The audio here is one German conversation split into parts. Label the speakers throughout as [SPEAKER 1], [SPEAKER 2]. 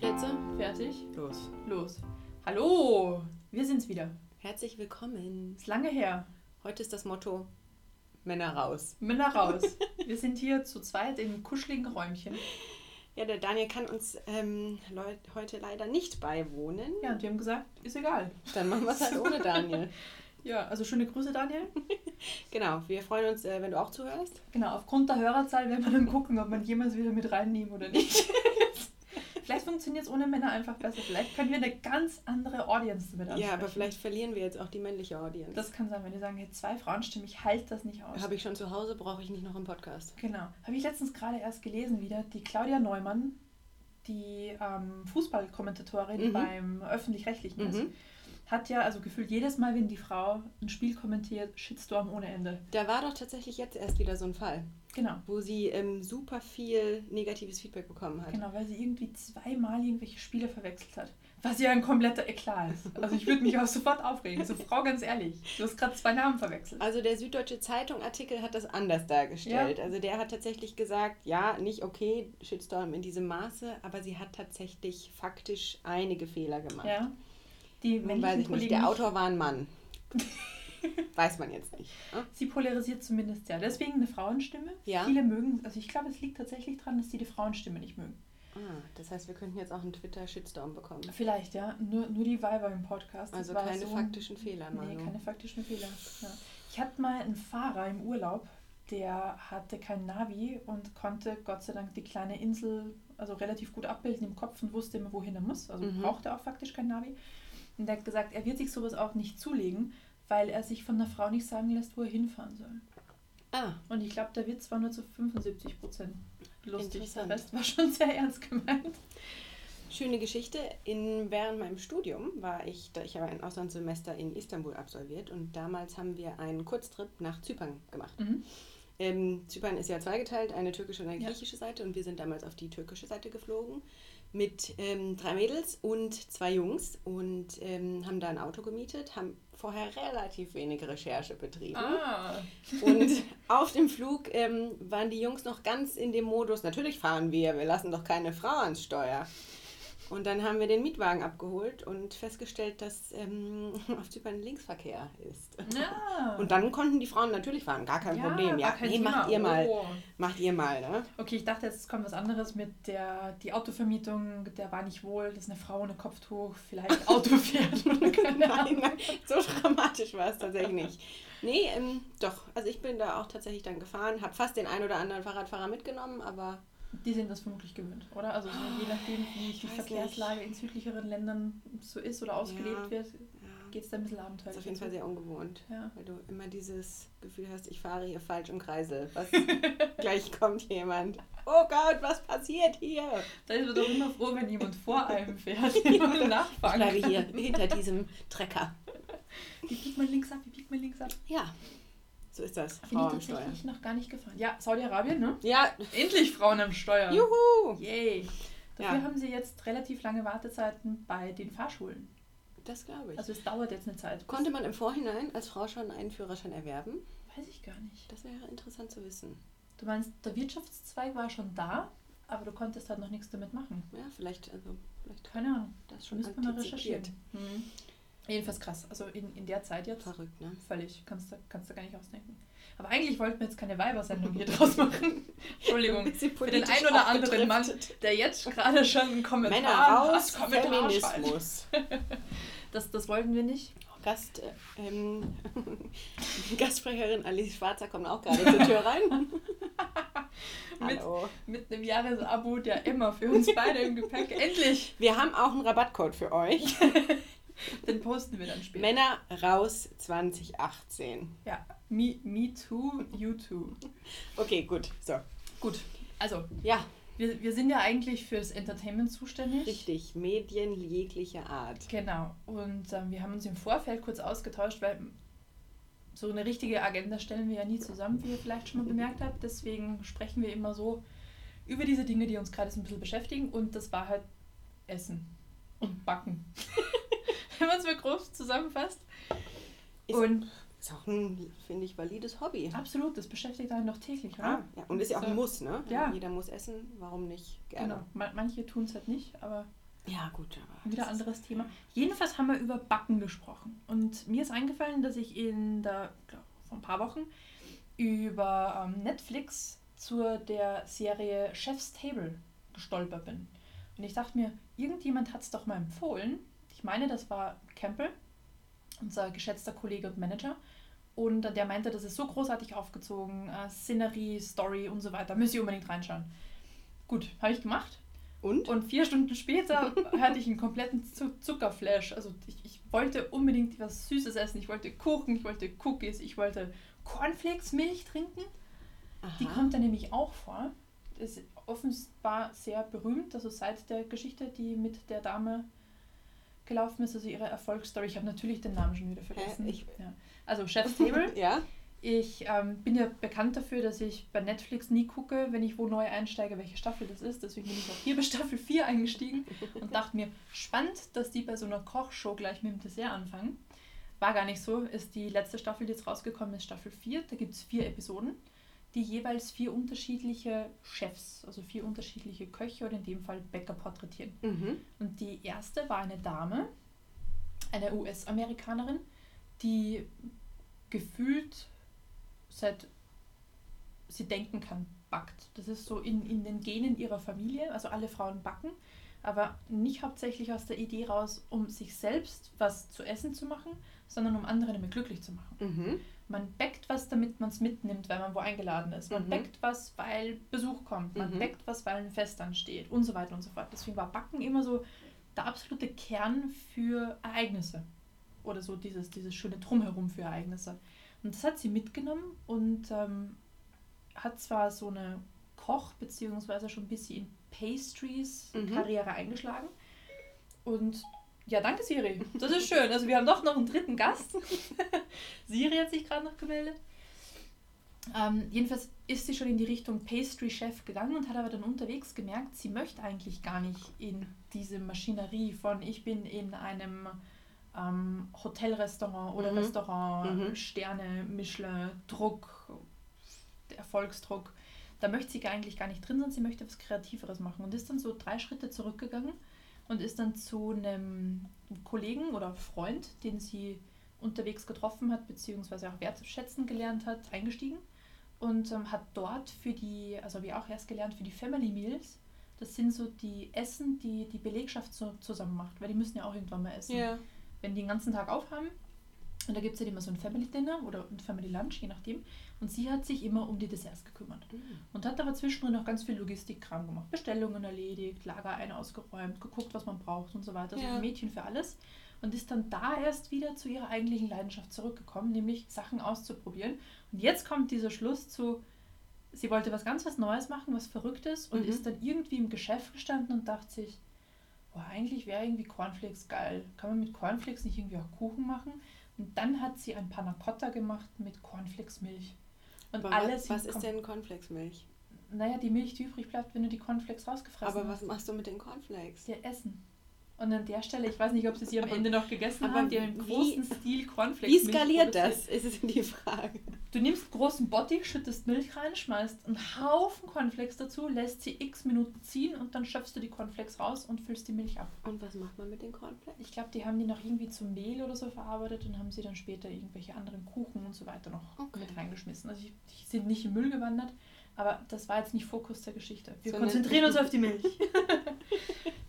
[SPEAKER 1] Stehplätze?
[SPEAKER 2] Fertig?
[SPEAKER 1] Los.
[SPEAKER 2] Los. Hallo, wir sind's wieder.
[SPEAKER 1] Herzlich willkommen.
[SPEAKER 2] Ist lange her.
[SPEAKER 1] Heute ist das Motto Männer raus.
[SPEAKER 2] Männer raus. wir sind hier zu zweit in kuscheligen Räumchen.
[SPEAKER 1] Ja, der Daniel kann uns ähm, heute leider nicht beiwohnen.
[SPEAKER 2] Ja, und wir haben gesagt, ist egal.
[SPEAKER 1] Dann machen wir es halt ohne Daniel.
[SPEAKER 2] Ja, also schöne Grüße, Daniel.
[SPEAKER 1] Genau, wir freuen uns, äh, wenn du auch zuhörst.
[SPEAKER 2] Genau, aufgrund der Hörerzahl werden wir dann gucken, ob man jemals wieder mit reinnehmen oder nicht. Funktioniert es ohne Männer einfach besser. Vielleicht können wir eine ganz andere Audience damit ansprechen.
[SPEAKER 1] Ja, aber vielleicht verlieren wir jetzt auch die männliche Audience.
[SPEAKER 2] Das kann sein, wenn die sagen, hey, zwei Frauenstimmen, ich halte das nicht aus.
[SPEAKER 1] Habe ich schon zu Hause, brauche ich nicht noch im Podcast.
[SPEAKER 2] Genau. Habe ich letztens gerade erst gelesen wieder. Die Claudia Neumann, die ähm, Fußballkommentatorin
[SPEAKER 1] Mhm.
[SPEAKER 2] beim Öffentlich-Rechtlichen ist,
[SPEAKER 1] Mhm.
[SPEAKER 2] Hat ja also gefühlt jedes Mal, wenn die Frau ein Spiel kommentiert, Shitstorm ohne Ende.
[SPEAKER 1] Da war doch tatsächlich jetzt erst wieder so ein Fall,
[SPEAKER 2] Genau.
[SPEAKER 1] wo sie ähm, super viel negatives Feedback bekommen hat.
[SPEAKER 2] Genau, weil sie irgendwie zweimal irgendwelche Spiele verwechselt hat. Was ja ein kompletter Eklat ist. Also ich würde mich auch sofort aufregen. So, Frau, ganz ehrlich, du hast gerade zwei Namen verwechselt.
[SPEAKER 1] Also der Süddeutsche Zeitung-Artikel hat das anders dargestellt. Also der hat tatsächlich gesagt, ja, nicht okay, Shitstorm in diesem Maße, aber sie hat tatsächlich faktisch einige Fehler gemacht.
[SPEAKER 2] Ja. Die
[SPEAKER 1] Nun
[SPEAKER 2] männlichen
[SPEAKER 1] weiß ich nicht,
[SPEAKER 2] Kollegen
[SPEAKER 1] der Autor war ein Mann. weiß man jetzt nicht. ne?
[SPEAKER 2] Sie polarisiert zumindest ja. Deswegen eine Frauenstimme.
[SPEAKER 1] Ja.
[SPEAKER 2] Viele mögen, also ich glaube, es liegt tatsächlich daran, dass sie die Frauenstimme nicht mögen.
[SPEAKER 1] Ah, das heißt, wir könnten jetzt auch einen Twitter-Shitstorm bekommen.
[SPEAKER 2] Vielleicht, ja. Nur, nur die Weiber im Podcast. Das
[SPEAKER 1] Also keine
[SPEAKER 2] so-
[SPEAKER 1] faktischen Fehler,
[SPEAKER 2] Nee,
[SPEAKER 1] Manu.
[SPEAKER 2] keine faktischen Fehler. Ja. Ich hatte mal einen Fahrer im Urlaub, der hatte kein Navi und konnte Gott sei Dank die kleine Insel also relativ gut abbilden im Kopf und wusste immer, wohin er muss. Also
[SPEAKER 1] Mhm.
[SPEAKER 2] brauchte auch faktisch kein Navi. Und der hat gesagt, er wird sich sowas auch nicht zulegen, weil er sich von der Frau nicht sagen lässt, wo er hinfahren soll.
[SPEAKER 1] Ah,
[SPEAKER 2] Und ich glaube, der Witz war nur zu 75 Prozent lustig. Der. Rest war schon sehr ernst gemeint.
[SPEAKER 1] schöne Geschichte. In, während meinem Studium war ich, ich habe ein Auslandssemester in Istanbul absolviert und damals haben wir einen Kurztrip nach Zypern gemacht.
[SPEAKER 2] Mhm.
[SPEAKER 1] Ähm, Zypern ist ja zweigeteilt, eine türkische und eine
[SPEAKER 2] Ja.
[SPEAKER 1] griechische Seite und wir sind damals auf die türkische Seite geflogen mit ähm, drei Mädels und zwei Jungs und ähm, haben da ein Auto gemietet, haben vorher relativ wenig Recherche betrieben.
[SPEAKER 2] Ah.
[SPEAKER 1] Und auf dem Flug ähm, waren die Jungs noch ganz in dem Modus, natürlich fahren wir, wir lassen doch keine Frau ans Steuer. Und dann haben wir den Mietwagen abgeholt und festgestellt, dass ähm, auf Zypern Linksverkehr ist.
[SPEAKER 2] Ja.
[SPEAKER 1] Und dann konnten die Frauen natürlich fahren, gar kein Problem. Ja,
[SPEAKER 2] kein
[SPEAKER 1] nee,
[SPEAKER 2] Thema.
[SPEAKER 1] macht ihr mal.
[SPEAKER 2] Oh.
[SPEAKER 1] Macht ihr mal, ne?
[SPEAKER 2] Okay, ich dachte, jetzt kommt was anderes mit der die Autovermietung, der war nicht wohl, dass eine Frau ohne Kopftuch vielleicht Auto fährt
[SPEAKER 1] Nein, nein, so dramatisch war es tatsächlich nicht. Nee, ähm, doch. Also ich bin da auch tatsächlich dann gefahren, habe fast den ein oder anderen Fahrradfahrer mitgenommen, aber
[SPEAKER 2] Die sind das vermutlich gewöhnt, oder? Also so je nachdem, wie die Verkehrslage in südlicheren Ländern so ist oder ausgelebt
[SPEAKER 1] Ja.
[SPEAKER 2] wird,
[SPEAKER 1] ja,
[SPEAKER 2] geht es da ein bisschen
[SPEAKER 1] das
[SPEAKER 2] abenteuerlich.
[SPEAKER 1] ist auf jeden Fall sehr ungewohnt.
[SPEAKER 2] Ja.
[SPEAKER 1] Weil du immer dieses Gefühl hast, ich fahre hier falsch im Kreisel. Was, gleich kommt jemand. Oh Gott, was passiert hier?
[SPEAKER 2] Da ist man doch immer froh, wenn jemand vor einem fährt, den man
[SPEAKER 1] Ich
[SPEAKER 2] nachfahren
[SPEAKER 1] bleibe hier hinter diesem Trecker.
[SPEAKER 2] Wie biegt man links ab, wie biegt man links ab?
[SPEAKER 1] Ja, so ist das.
[SPEAKER 2] Bin
[SPEAKER 1] Frau
[SPEAKER 2] ich tatsächlich noch gar nicht gefahren. Ja, Saudi-Arabien, ne?
[SPEAKER 1] Ja,
[SPEAKER 2] Endlich Frauen am Steuer.
[SPEAKER 1] juhu!
[SPEAKER 2] Yay. Dafür
[SPEAKER 1] Ja.
[SPEAKER 2] haben sie jetzt relativ lange Wartezeiten bei den Fahrschulen.
[SPEAKER 1] Das glaube ich.
[SPEAKER 2] Also es dauert jetzt eine Zeit.
[SPEAKER 1] Konnte man im Vorhinein als Frau schon einen Führerschein erwerben?
[SPEAKER 2] Weiß ich gar nicht.
[SPEAKER 1] Das wäre interessant zu wissen.
[SPEAKER 2] Du meinst, der Wirtschaftszweig war schon da, aber du konntest halt noch nichts damit machen.
[SPEAKER 1] Ja, vielleicht, also, vielleicht
[SPEAKER 2] Keine Ahnung.
[SPEAKER 1] das schon
[SPEAKER 2] Müsste man recherchieren. Mhm. Jedenfalls krass. Also in, in der Zeit jetzt
[SPEAKER 1] Verrückt, ne?
[SPEAKER 2] völlig. Kannst du, kannst du gar nicht ausdenken. Aber eigentlich wollten wir jetzt keine Weibersendung hier draus machen. Entschuldigung. Für den
[SPEAKER 1] politisch
[SPEAKER 2] ein oder anderen Mann, der jetzt gerade schon einen Kommentar
[SPEAKER 1] Männer raus,
[SPEAKER 2] schreibt.
[SPEAKER 1] Feminismus.
[SPEAKER 2] Das, das wollten wir nicht.
[SPEAKER 1] Gast, äh, ähm, Gastsprecherin Alice Schwarzer kommt auch gerade zur Tür rein.
[SPEAKER 2] Mit-. Mit einem Jahresabo der Emma für uns beide im Gepäck. Endlich!
[SPEAKER 1] Wir haben auch einen Rabattcode für euch.
[SPEAKER 2] Den posten wir dann später.
[SPEAKER 1] Männer raus 2018.
[SPEAKER 2] Ja, me, me too, you too.
[SPEAKER 1] Okay, gut. So.
[SPEAKER 2] Gut, also
[SPEAKER 1] Ja,
[SPEAKER 2] wir, wir sind ja eigentlich fürs Entertainment zuständig.
[SPEAKER 1] richtig. Medien jeglicher Art.
[SPEAKER 2] Genau. Und ähm, wir haben uns im Vorfeld kurz ausgetauscht, weil so eine richtige Agenda stellen wir ja nie zusammen, wie ihr vielleicht schon mal bemerkt habt. Deswegen sprechen wir immer so über diese Dinge, die uns gerade so ein bisschen beschäftigen. Und das war halt Essen und Backen. Wenn man es mal groß zusammenfasst.
[SPEAKER 1] Ist-
[SPEAKER 2] und
[SPEAKER 1] Ist auch ein, finde ich, valides Hobby.
[SPEAKER 2] absolut, das beschäftigt einen doch täglich, oder?
[SPEAKER 1] Ah, ja. Und ist ja auch
[SPEAKER 2] So.
[SPEAKER 1] ein Muss, ne?
[SPEAKER 2] Ja.
[SPEAKER 1] Jeder muss essen, warum nicht? Gerne.
[SPEAKER 2] Genau. Ma- Manche tun es halt nicht, aber
[SPEAKER 1] Ja, gut, aber.
[SPEAKER 2] Wieder anderes Thema. Jedenfalls haben wir über Backen gesprochen. Und mir ist eingefallen, dass ich in der, glaub, vor ein paar Wochen über ähm, Netflix zu der Serie Chef's Table gestolpert bin. Und ich dachte mir, irgendjemand hat es doch mal empfohlen. Ich meine, das war Campbell, unser geschätzter Kollege und Manager. Und der meinte, das ist so großartig aufgezogen, äh, Szenerie, Story und so weiter. Müsst ihr unbedingt reinschauen. Gut, habe ich gemacht.
[SPEAKER 1] Und?
[SPEAKER 2] Und vier Stunden später hatte ich einen kompletten Zuckerflash. Also ich, ich wollte unbedingt was Süßes essen. Ich wollte Kuchen, ich wollte Cookies, ich wollte Cornflakes-Milch trinken. Aha. Die kommt da nämlich auch vor. Ist offenbar sehr berühmt, also seit der Geschichte, die mit der Dame gelaufen ist, also ihre Erfolgsstory. Ich habe natürlich den Namen schon wieder vergessen.
[SPEAKER 1] Ich,
[SPEAKER 2] ja. Also Chef's Table.
[SPEAKER 1] ja.
[SPEAKER 2] Ich ähm, bin ja bekannt dafür, dass ich bei Netflix nie gucke, wenn ich wo neu einsteige, welche Staffel das ist. Deswegen bin ich auch hier bei Staffel 4 eingestiegen und dachte mir, spannend, dass die bei so einer Kochshow gleich mit dem Dessert anfangen. War gar nicht so, ist die letzte Staffel, die jetzt rausgekommen ist, Staffel 4. Da gibt es vier Episoden, die jeweils vier unterschiedliche Chefs, also vier unterschiedliche Köche oder in dem Fall Bäcker porträtieren.
[SPEAKER 1] Mhm.
[SPEAKER 2] Und die erste war eine Dame, eine US-Amerikanerin, die gefühlt seit sie denken kann, backt. Das ist so in, in den Genen ihrer Familie, also alle Frauen backen, aber nicht hauptsächlich aus der Idee raus, um sich selbst was zu essen zu machen, sondern um andere damit glücklich zu machen.
[SPEAKER 1] Mhm.
[SPEAKER 2] Man backt was, damit man es mitnimmt, weil man wo eingeladen ist. Man mhm. backt was, weil Besuch kommt. Man mhm. backt was, weil ein Fest ansteht und so weiter und so fort. Deswegen war Backen immer so der absolute Kern für Ereignisse. Oder so dieses, dieses schöne Drumherum für Ereignisse. Und das hat sie mitgenommen und ähm, hat zwar so eine Koch- beziehungsweise schon ein bisschen in Pastries-Karriere mhm. eingeschlagen. Und ja, danke Siri. Das ist schön. Also wir haben doch noch einen dritten Gast. Siri hat sich gerade noch gemeldet. Ähm, jedenfalls ist sie schon in die Richtung Pastry-Chef gegangen und hat aber dann unterwegs gemerkt, sie möchte eigentlich gar nicht in diese Maschinerie von ich bin in einem ähm, Hotelrestaurant oder mhm. Restaurant, mhm. Sterne, Michelin, Druck, Erfolgsdruck. Da möchte sie eigentlich gar nicht drin sein, sie möchte was Kreativeres machen und ist dann so drei Schritte zurückgegangen und ist dann zu einem Kollegen oder Freund, den sie unterwegs getroffen hat, beziehungsweise auch wertschätzen gelernt hat, eingestiegen und ähm, hat dort für die, also habe ich auch erst gelernt, für die Family Meals, das sind so die Essen, die die Belegschaft so zusammen macht, weil die müssen ja auch irgendwann mal essen.
[SPEAKER 1] Ja
[SPEAKER 2] wenn die den ganzen Tag aufhaben. Und da gibt es ja immer so ein Family Dinner oder ein Family Lunch, je nachdem. Und sie hat sich immer um die Desserts gekümmert. Mhm. Und hat aber zwischendrin noch ganz viel Logistikkram gemacht. Bestellungen erledigt, Lager ein ausgeräumt, geguckt, was man braucht und so weiter. Ja. ein Mädchen für alles. Und ist dann da erst wieder zu ihrer eigentlichen Leidenschaft zurückgekommen, nämlich Sachen auszuprobieren. Und jetzt kommt dieser Schluss zu, sie wollte was ganz was Neues machen, was Verrücktes und mhm. ist dann irgendwie im Geschäft gestanden und dachte sich, boah, eigentlich wäre irgendwie Cornflakes geil. Kann man mit Cornflakes nicht irgendwie auch Kuchen machen? Und dann hat sie ein Panna Cotta gemacht mit Cornflakes-Milch.
[SPEAKER 1] Und Aber alles was, was ist denn Cornflakes-Milch?
[SPEAKER 2] Naja, die Milch, die übrig bleibt, wenn du die Cornflakes rausgefressen
[SPEAKER 1] hast. Aber was machst du mit den Cornflakes?
[SPEAKER 2] Ja, essen. Und an der Stelle, ich weiß nicht, ob sie sie am Ende noch gegessen aber haben, die haben im großen Stil Cornflakes.
[SPEAKER 1] Wie skaliert das, ist es die Frage.
[SPEAKER 2] Du nimmst einen großen Bottich, schüttest Milch rein, schmeißt einen Haufen Cornflakes dazu, lässt sie x Minuten ziehen und dann schöpfst du die Cornflakes raus und füllst die Milch ab.
[SPEAKER 1] Und was macht man mit den Cornflakes?
[SPEAKER 2] Ich glaube, die haben die noch irgendwie zum Mehl oder so verarbeitet und haben sie dann später irgendwelche anderen Kuchen und so weiter noch okay. mit reingeschmissen. Also die sind nicht im Müll gewandert, aber das war jetzt nicht Fokus der Geschichte. Wir so konzentrieren uns auf die Milch.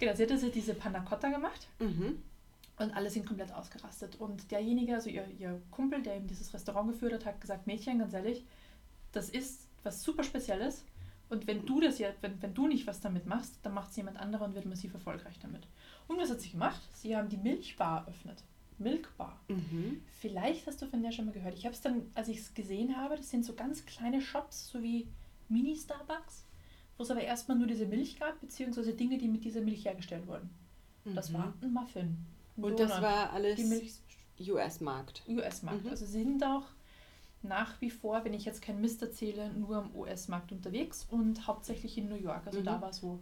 [SPEAKER 2] Genau, sie hat also diese Panna Cotta gemacht.
[SPEAKER 1] Mhm.
[SPEAKER 2] Und alle sind komplett ausgerastet. Und derjenige, also ihr, ihr Kumpel, der eben dieses Restaurant geführt hat, hat gesagt, Mädchen, ganz ehrlich, das ist was super Spezielles. Und wenn du das ja, wenn, wenn du nicht was damit machst, dann macht es jemand anderer und wird massiv erfolgreich damit. Und was hat sie gemacht? Sie haben die Milchbar eröffnet. Milkbar.
[SPEAKER 1] Mhm.
[SPEAKER 2] Vielleicht hast du von der schon mal gehört. Ich habe es dann, als ich es gesehen habe, das sind so ganz kleine Shops, so wie Mini-Starbucks wo es aber erstmal nur diese Milch gab, beziehungsweise Dinge, die mit dieser Milch hergestellt wurden. Mhm. Das war ein Muffin.
[SPEAKER 1] Und Donut, das war alles US-Markt.
[SPEAKER 2] US-Markt. Mhm. Also sind auch nach wie vor, wenn ich jetzt kein Mist erzähle, nur am US-Markt unterwegs und hauptsächlich in New York. Also mhm. da war so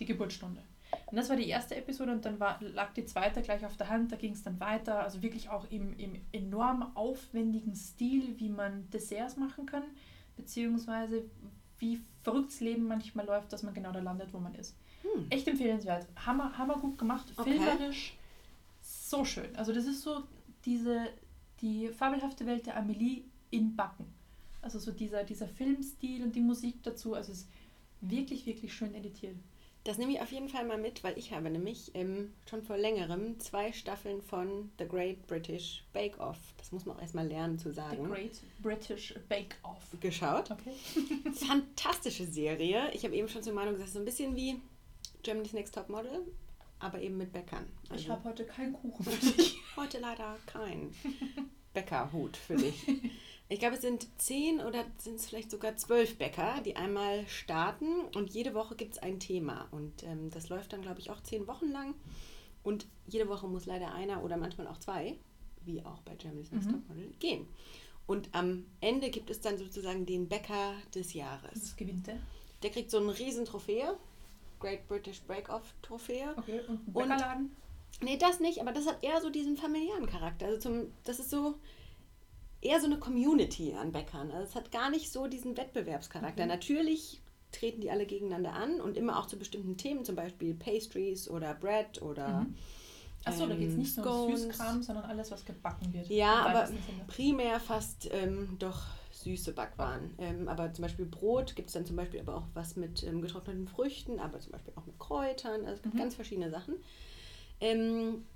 [SPEAKER 2] die Geburtsstunde. Und das war die erste Episode und dann war, lag die zweite gleich auf der Hand, da ging es dann weiter. Also wirklich auch im, im enorm aufwendigen Stil, wie man Desserts machen kann, beziehungsweise wie verrücktes Leben manchmal läuft, dass man genau da landet, wo man ist.
[SPEAKER 1] Hm.
[SPEAKER 2] Echt empfehlenswert. Hammer, hammer gut gemacht.
[SPEAKER 1] Okay.
[SPEAKER 2] Filmerisch so schön. Also das ist so diese, die fabelhafte Welt der Amelie in Backen. Also so dieser, dieser Filmstil und die Musik dazu. Also es ist wirklich, wirklich schön editiert.
[SPEAKER 1] Das nehme ich auf jeden Fall mal mit, weil ich habe nämlich ähm, schon vor längerem zwei Staffeln von The Great British Bake Off, das muss man auch erstmal lernen zu
[SPEAKER 2] The
[SPEAKER 1] sagen,
[SPEAKER 2] Great British Bake Off.
[SPEAKER 1] geschaut.
[SPEAKER 2] Okay.
[SPEAKER 1] Fantastische Serie. Ich habe eben schon zur Meinung gesagt, so ein bisschen wie Germany's Next Top Model, aber eben mit Bäckern.
[SPEAKER 2] Ich
[SPEAKER 1] Also
[SPEAKER 2] habe heute keinen Kuchen für dich.
[SPEAKER 1] heute leider kein Bäckerhut für dich. Ich glaube, es sind zehn oder sind es vielleicht sogar zwölf Bäcker, die einmal starten und jede Woche gibt es ein Thema. Und ähm, das läuft dann, glaube ich, auch zehn Wochen lang. Und jede Woche muss leider einer oder manchmal auch zwei, wie auch bei Germany's Next
[SPEAKER 2] Mhm.
[SPEAKER 1] Model, gehen. Und am Ende gibt es dann sozusagen den Bäcker des Jahres.
[SPEAKER 2] Das gewinnt der.
[SPEAKER 1] Der kriegt so eine riesen Trophäe, Great British Break-Off Trophäe.
[SPEAKER 2] Okay. Und ein
[SPEAKER 1] Und-
[SPEAKER 2] Bäckerladen.
[SPEAKER 1] Nee, das nicht, aber das hat eher so diesen familiären Charakter. Also zum, das ist so eher so eine Community an Bäckern. Also es hat gar nicht so diesen Wettbewerbscharakter.
[SPEAKER 2] Mhm.
[SPEAKER 1] Natürlich treten die alle gegeneinander an und immer auch zu bestimmten Themen, zum Beispiel Pastries oder Bread oder
[SPEAKER 2] Mhm. Achso, da geht es
[SPEAKER 1] ähm,
[SPEAKER 2] nicht nur um. Süßkram, sondern alles, was gebacken wird.
[SPEAKER 1] Ja, aber primär fast ähm, doch süße Backwaren. Ähm, aber zum Beispiel Brot gibt es dann zum Beispiel aber auch was mit ähm, getrockneten Früchten, aber zum Beispiel auch mit Kräutern. Also es gibt
[SPEAKER 2] Mhm.
[SPEAKER 1] ganz verschiedene Sachen. Ähm,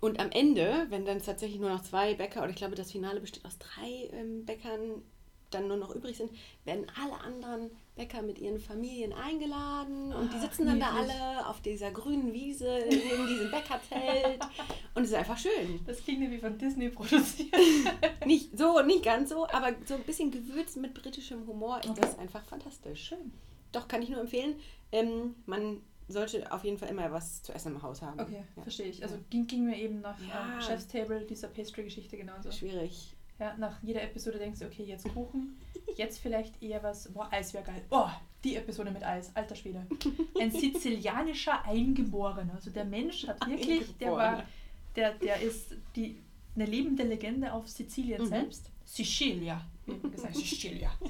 [SPEAKER 1] und am Ende, wenn dann tatsächlich nur noch zwei Bäcker, oder ich glaube, das Finale besteht aus drei ähm, Bäckern, dann nur noch übrig sind, werden alle anderen Bäcker mit ihren Familien eingeladen und die
[SPEAKER 2] Ach,
[SPEAKER 1] sitzen dann da alle auf dieser grünen Wiese neben diesem Bäckerzelt und es ist einfach schön.
[SPEAKER 2] Das klingt wie von Disney produziert.
[SPEAKER 1] Nicht so, nicht ganz so, aber so ein bisschen gewürzt mit britischem Humor ist
[SPEAKER 2] Okay.
[SPEAKER 1] das einfach fantastisch.
[SPEAKER 2] Schön.
[SPEAKER 1] Doch, kann ich nur empfehlen. Ähm, man sollte auf jeden Fall immer was zu essen im Haus haben.
[SPEAKER 2] Okay,
[SPEAKER 1] Ja.
[SPEAKER 2] verstehe ich. Also ging, ging mir eben nach
[SPEAKER 1] Ja.
[SPEAKER 2] ähm, Chef's Table, dieser Pastry-Geschichte genauso.
[SPEAKER 1] Schwierig.
[SPEAKER 2] Ja, nach jeder Episode denkst du, okay, jetzt Kuchen, jetzt vielleicht eher was, boah, Eis wäre geil. Oh, die Episode mit Eis, alter Schwede. Ein sizilianischer Eingeborener. Also der Mensch hat wirklich, der war, der, der ist die, eine lebende Legende auf Sizilien
[SPEAKER 1] Mhm.
[SPEAKER 2] selbst. Sicilia, wie gesagt, Sicilia.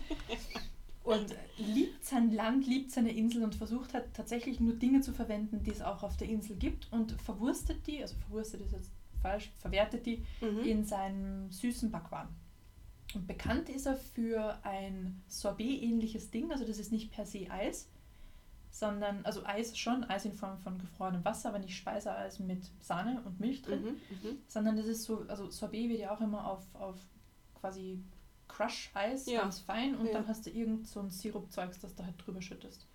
[SPEAKER 2] Und liebt sein Land, liebt seine Insel und versucht hat tatsächlich nur Dinge zu verwenden, die es auch auf der Insel gibt und verwurstet die, also verwurstet ist jetzt falsch, verwertet die
[SPEAKER 1] Mhm.
[SPEAKER 2] in seinem süßen Backwaren. Und bekannt ist er für ein Sorbet-ähnliches Ding, also das ist nicht per se Eis, sondern, also Eis schon, Eis in Form von gefrorenem Wasser, aber nicht Speiseeis mit Sahne und Milch drin,
[SPEAKER 1] Mhm. Mhm.
[SPEAKER 2] sondern das ist so, also Sorbet wird ja auch immer auf, auf quasi Crush-Eis,
[SPEAKER 1] Ja.
[SPEAKER 2] ganz fein, und
[SPEAKER 1] Ja.
[SPEAKER 2] dann hast du irgend so ein Sirupzeugs, das du halt drüber schüttest.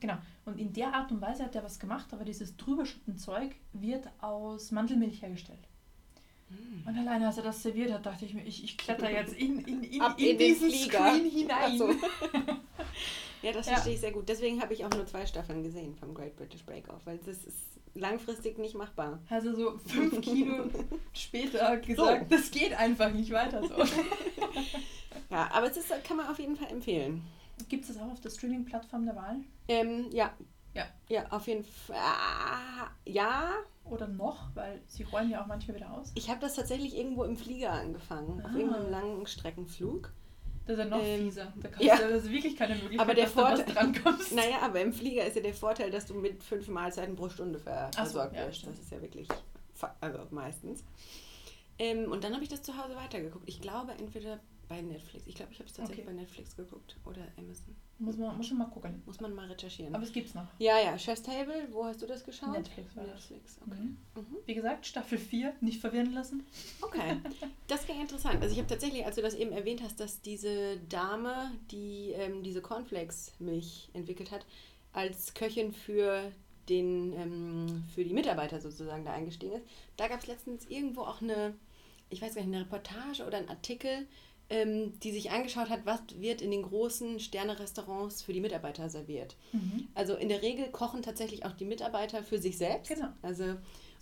[SPEAKER 2] Genau. Und in der Art und Weise hat er was gemacht, aber dieses drüberschütten Zeug wird aus Mandelmilch hergestellt.
[SPEAKER 1] Mhm.
[SPEAKER 2] Und alleine, als er das serviert hat, dachte ich mir, ich, ich kletter jetzt in, in, in, in,
[SPEAKER 1] in
[SPEAKER 2] diesen
[SPEAKER 1] Flieger.
[SPEAKER 2] Screen hinein.
[SPEAKER 1] So. ja, das
[SPEAKER 2] Ja.
[SPEAKER 1] verstehe ich sehr gut. Deswegen habe ich auch nur zwei Staffeln gesehen vom Great British Break Off, weil das ist langfristig nicht machbar.
[SPEAKER 2] Also so fünf Kilo später gesagt, das geht einfach nicht weiter so.
[SPEAKER 1] Ja, aber es ist, kann man auf jeden Fall empfehlen.
[SPEAKER 2] Gibt es das auch auf der Streaming-Plattform der Wahl?
[SPEAKER 1] Ähm, ja.
[SPEAKER 2] Ja.
[SPEAKER 1] Ja, auf jeden Fall. Ah, ja,
[SPEAKER 2] Oder noch? Weil sie räumen ja auch manchmal wieder aus.
[SPEAKER 1] ich habe das tatsächlich irgendwo im Flieger angefangen, auf
[SPEAKER 2] Ah.
[SPEAKER 1] irgendeinem langen Streckenflug.
[SPEAKER 2] Das ist ja noch
[SPEAKER 1] Ähm,
[SPEAKER 2] fieser. Da kannst
[SPEAKER 1] ja.
[SPEAKER 2] du, das ist wirklich keine Möglichkeit,
[SPEAKER 1] Aber der
[SPEAKER 2] dass du
[SPEAKER 1] Vorteil-
[SPEAKER 2] drankommst.
[SPEAKER 1] Naja, aber im Flieger ist ja der Vorteil, dass du mit fünf Mahlzeiten pro Stunde
[SPEAKER 2] so,
[SPEAKER 1] versorgt
[SPEAKER 2] ja,
[SPEAKER 1] wirst.
[SPEAKER 2] stimmt.
[SPEAKER 1] Das ist ja wirklich, also meistens. Ähm, und dann habe ich das zu Hause weitergeguckt. Ich glaube entweder bei Netflix. Ich glaube, ich habe es tatsächlich
[SPEAKER 2] Okay.
[SPEAKER 1] bei Netflix geguckt oder Amazon.
[SPEAKER 2] Muss man, muss man mal gucken.
[SPEAKER 1] Muss man mal recherchieren.
[SPEAKER 2] Aber es gibt's noch.
[SPEAKER 1] ja, ja, Chef's Table, wo hast du das geschaut?
[SPEAKER 2] Netflix.
[SPEAKER 1] Netflix, okay.
[SPEAKER 2] Mhm.
[SPEAKER 1] Mhm.
[SPEAKER 2] Wie gesagt, Staffel 4, nicht verwirren lassen.
[SPEAKER 1] Okay, das ging interessant. Also ich habe tatsächlich, als du das eben erwähnt hast, dass diese Dame, die ähm, diese Cornflakes-Milch entwickelt hat, als Köchin für den ähm, für die Mitarbeiter sozusagen da eingestiegen ist. Da gab es letztens irgendwo auch eine, ich weiß gar nicht, eine Reportage oder ein Artikel, ähm, die sich angeschaut hat, was wird in den großen Sterne-Restaurants für die Mitarbeiter serviert. Also in der Regel kochen tatsächlich auch die Mitarbeiter für sich selbst.
[SPEAKER 2] Genau.
[SPEAKER 1] Also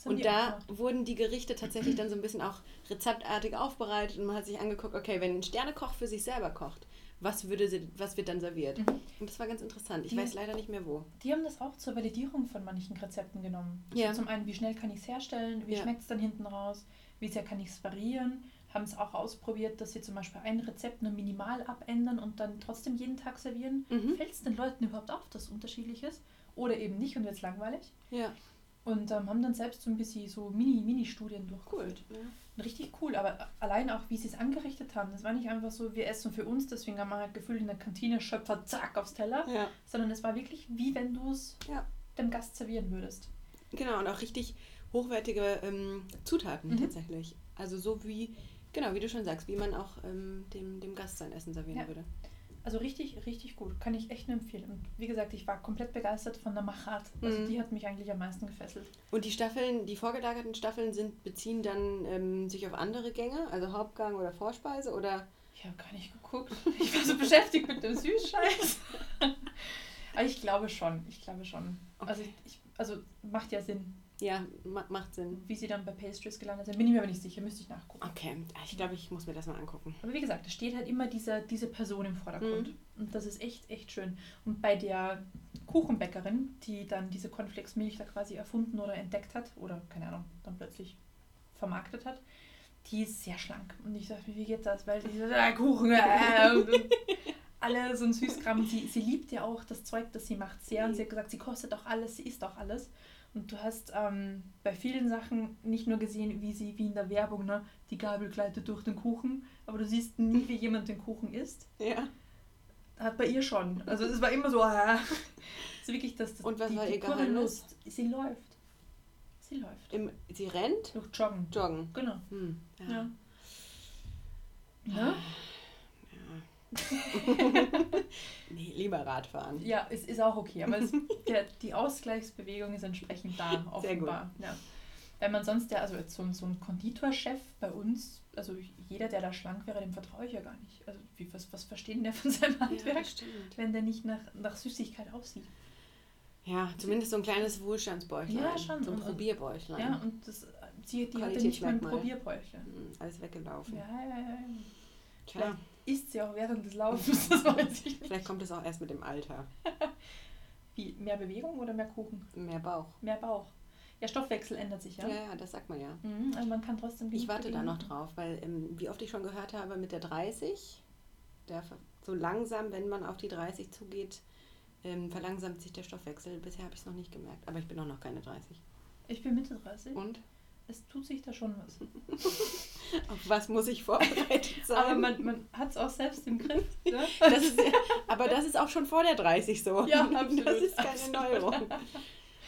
[SPEAKER 1] und da wurden die Gerichte tatsächlich dann so ein bisschen auch rezeptartig aufbereitet und man hat sich angeguckt, okay, wenn ein Sternekoch für sich selber kocht, was, würde sie, was wird dann serviert?
[SPEAKER 2] Mhm.
[SPEAKER 1] Und das war ganz interessant. Ich
[SPEAKER 2] Die-
[SPEAKER 1] weiß leider nicht mehr wo.
[SPEAKER 2] Die haben das auch zur Validierung von manchen Rezepten genommen.
[SPEAKER 1] Ja.
[SPEAKER 2] Also zum einen, wie schnell kann ich es herstellen, wie
[SPEAKER 1] Ja.
[SPEAKER 2] schmeckt es dann hinten raus, wie sehr kann ich es variieren. Haben es auch ausprobiert, dass sie zum Beispiel ein Rezept nur minimal abändern und dann trotzdem jeden Tag servieren.
[SPEAKER 1] Mhm.
[SPEAKER 2] Fällt es den Leuten überhaupt auf, dass es unterschiedlich ist? oder eben nicht und wird es langweilig.
[SPEAKER 1] Ja.
[SPEAKER 2] Und ähm, haben dann selbst so ein bisschen so Mini- Mini-Studien durchgeholt.
[SPEAKER 1] Ja.
[SPEAKER 2] Richtig cool, aber allein auch, wie sie es angerichtet haben. Das war nicht einfach so, wir essen für uns, deswegen haben wir halt gefühlt in der Kantine Schöpfer, zack, aufs Teller.
[SPEAKER 1] ja.
[SPEAKER 2] Sondern es war wirklich wie wenn du es
[SPEAKER 1] Ja.
[SPEAKER 2] dem Gast servieren würdest.
[SPEAKER 1] Genau, und auch richtig hochwertige ähm, Zutaten
[SPEAKER 2] Mhm.
[SPEAKER 1] tatsächlich. Also so wie, genau, wie du schon sagst, wie man auch ähm, dem, dem Gast sein Essen servieren
[SPEAKER 2] Ja.
[SPEAKER 1] würde.
[SPEAKER 2] Also richtig, richtig gut. Kann ich echt nur empfehlen. Und wie gesagt, ich war komplett begeistert von der Machat. Also
[SPEAKER 1] Mhm.
[SPEAKER 2] die hat mich eigentlich am meisten gefesselt.
[SPEAKER 1] Und die Staffeln, die vorgelagerten Staffeln sind, beziehen dann ähm, sich auf andere Gänge, also Hauptgang oder Vorspeise oder
[SPEAKER 2] Ich habe gar nicht geguckt. Ich war so beschäftigt mit dem Süßscheiß. Aber ich glaube schon. Ich glaube schon. Also,
[SPEAKER 1] Okay.
[SPEAKER 2] ich, also macht ja Sinn,
[SPEAKER 1] ja, ma macht Sinn.
[SPEAKER 2] wie sie dann bei Pastries gelandet sind. Bin ich mir aber nicht sicher, müsste ich nachgucken.
[SPEAKER 1] Okay, ich glaube, ich muss mir das mal angucken.
[SPEAKER 2] Aber wie gesagt, es steht halt immer diese, diese Person im Vordergrund. Und das ist echt, echt schön. Und bei der Kuchenbäckerin, die dann diese Cornflakes-Milch da quasi erfunden oder entdeckt hat, oder keine Ahnung, dann plötzlich vermarktet hat, die ist sehr schlank. Und ich dachte mir, wie geht das? Weil die so, ah, Kuchen, äh, und alle so ein Süßkram. Und sie, sie liebt ja auch das Zeug, das sie macht sehr. Und sie hat gesagt, sie kostet auch alles, sie isst auch alles. Und du hast ähm, bei vielen Sachen nicht nur gesehen, wie sie, wie in der Werbung, ne, die Gabel gleitet durch den Kuchen, aber du siehst nie, wie jemand den Kuchen isst.
[SPEAKER 1] Ja.
[SPEAKER 2] Hat bei ihr schon. Also es war immer so, ah. Es ist wirklich das, das
[SPEAKER 1] Und was
[SPEAKER 2] die,
[SPEAKER 1] war
[SPEAKER 2] die
[SPEAKER 1] ihr Geheimnis?
[SPEAKER 2] Sie läuft. Sie läuft.
[SPEAKER 1] Im, sie rennt?
[SPEAKER 2] Durch Joggen.
[SPEAKER 1] Joggen.
[SPEAKER 2] Genau.
[SPEAKER 1] Hm, ja.
[SPEAKER 2] Ja. Ne?
[SPEAKER 1] Nee, lieber Radfahren.
[SPEAKER 2] Ja, es ist auch okay, aber es, der, die Ausgleichsbewegung ist entsprechend da, offenbar. Ja. Weil man sonst ja, also jetzt so, ein- so ein Konditorchef bei uns, also jeder, der da schlank wäre, dem vertraue ich ja gar nicht. Also wie, was, was versteht denn der von seinem
[SPEAKER 1] Ja,
[SPEAKER 2] Handwerk,
[SPEAKER 1] stimmt.
[SPEAKER 2] wenn der nicht nach, nach Süßigkeit aussieht?
[SPEAKER 1] Ja, zumindest so ein kleines Wohlstandsbäuchlein.
[SPEAKER 2] Ja, schon.
[SPEAKER 1] So ein Probierbäuchlein.
[SPEAKER 2] Ja, und das, sie, die hatte nicht mal ein. Probierbäuchlein.
[SPEAKER 1] Hm, Alles weggelaufen.
[SPEAKER 2] Ja, ja, ja.
[SPEAKER 1] Tja,
[SPEAKER 2] Isst sie auch während des Laufens, das weiß ich nicht.
[SPEAKER 1] vielleicht kommt es auch erst mit dem Alter.
[SPEAKER 2] Wie, mehr Bewegung oder mehr Kuchen?
[SPEAKER 1] Mehr Bauch.
[SPEAKER 2] Mehr Bauch. Ja, Stoffwechsel ändert sich,
[SPEAKER 1] Ja,
[SPEAKER 2] ja.
[SPEAKER 1] ja, das sagt man ja.
[SPEAKER 2] Mhm, also man kann trotzdem
[SPEAKER 1] Ich warte da
[SPEAKER 2] bewegen.
[SPEAKER 1] noch drauf, weil ähm, wie oft ich schon gehört habe, mit der 30, der so langsam, wenn man auf die 30 zugeht, ähm, verlangsamt sich der Stoffwechsel. Bisher habe ich es noch nicht gemerkt, aber ich bin auch noch keine 30.
[SPEAKER 2] Ich bin Mitte 30.
[SPEAKER 1] Und
[SPEAKER 2] Es tut sich da schon was.
[SPEAKER 1] auf was muss ich vorbereitet sein?
[SPEAKER 2] Aber man, man hat es auch selbst im Griff. Ne?
[SPEAKER 1] das ist, aber das ist auch schon vor der 30 so.
[SPEAKER 2] Ja, absolut,
[SPEAKER 1] Das ist keine
[SPEAKER 2] absolut.
[SPEAKER 1] Neuerung.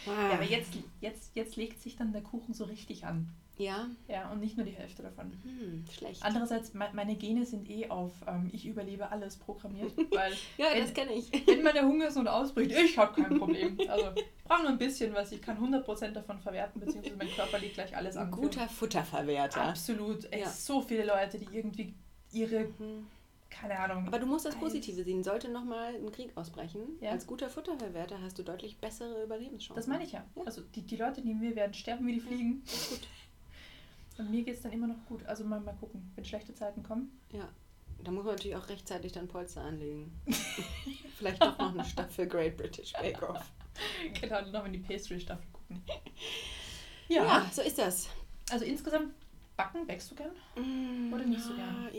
[SPEAKER 2] Ja,
[SPEAKER 1] Ah.
[SPEAKER 2] aber jetzt, jetzt, jetzt legt sich dann der Kuchen so richtig an.
[SPEAKER 1] Ja,
[SPEAKER 2] Ja, und nicht nur die Hälfte davon.
[SPEAKER 1] hm, schlecht.
[SPEAKER 2] Andererseits, me- meine Gene sind eh auf ähm, ich überlebe alles programmiert, weil
[SPEAKER 1] ja,
[SPEAKER 2] wenn-
[SPEAKER 1] das kenne ich.
[SPEAKER 2] wenn meine Hungersnot ausbricht, ich habe kein Problem. Also ich brauche nur ein bisschen was, ich kann 100% davon verwerten, beziehungsweise mein Körper legt gleich alles an.
[SPEAKER 1] guter Futterverwerter.
[SPEAKER 2] Absolut. Ey,
[SPEAKER 1] Ja.
[SPEAKER 2] so viele Leute, die irgendwie ihre,
[SPEAKER 1] Hm.
[SPEAKER 2] Keine Ahnung.
[SPEAKER 1] Aber du musst das. Positive sehen. Sollte nochmal ein Krieg ausbrechen,
[SPEAKER 2] Ja.
[SPEAKER 1] als guter Futterverwerter hast du deutlich bessere Überlebenschancen.
[SPEAKER 2] Das meine ich ja.
[SPEAKER 1] Ja.
[SPEAKER 2] Also die, die Leute neben mir werden sterben wie die Fliegen.
[SPEAKER 1] Gut.
[SPEAKER 2] Und mir geht es dann immer noch gut. Also mal, mal gucken, wenn schlechte Zeiten kommen.
[SPEAKER 1] Ja. Da muss man natürlich auch rechtzeitig dann Polster anlegen. Vielleicht doch noch eine Staffel Great British Bake Off.
[SPEAKER 2] Genau, noch in die Pastry-Staffel gucken.
[SPEAKER 1] Ja, so ist das.
[SPEAKER 2] Also insgesamt backen, backst du gern? Oder nicht so
[SPEAKER 1] ja,
[SPEAKER 2] gern?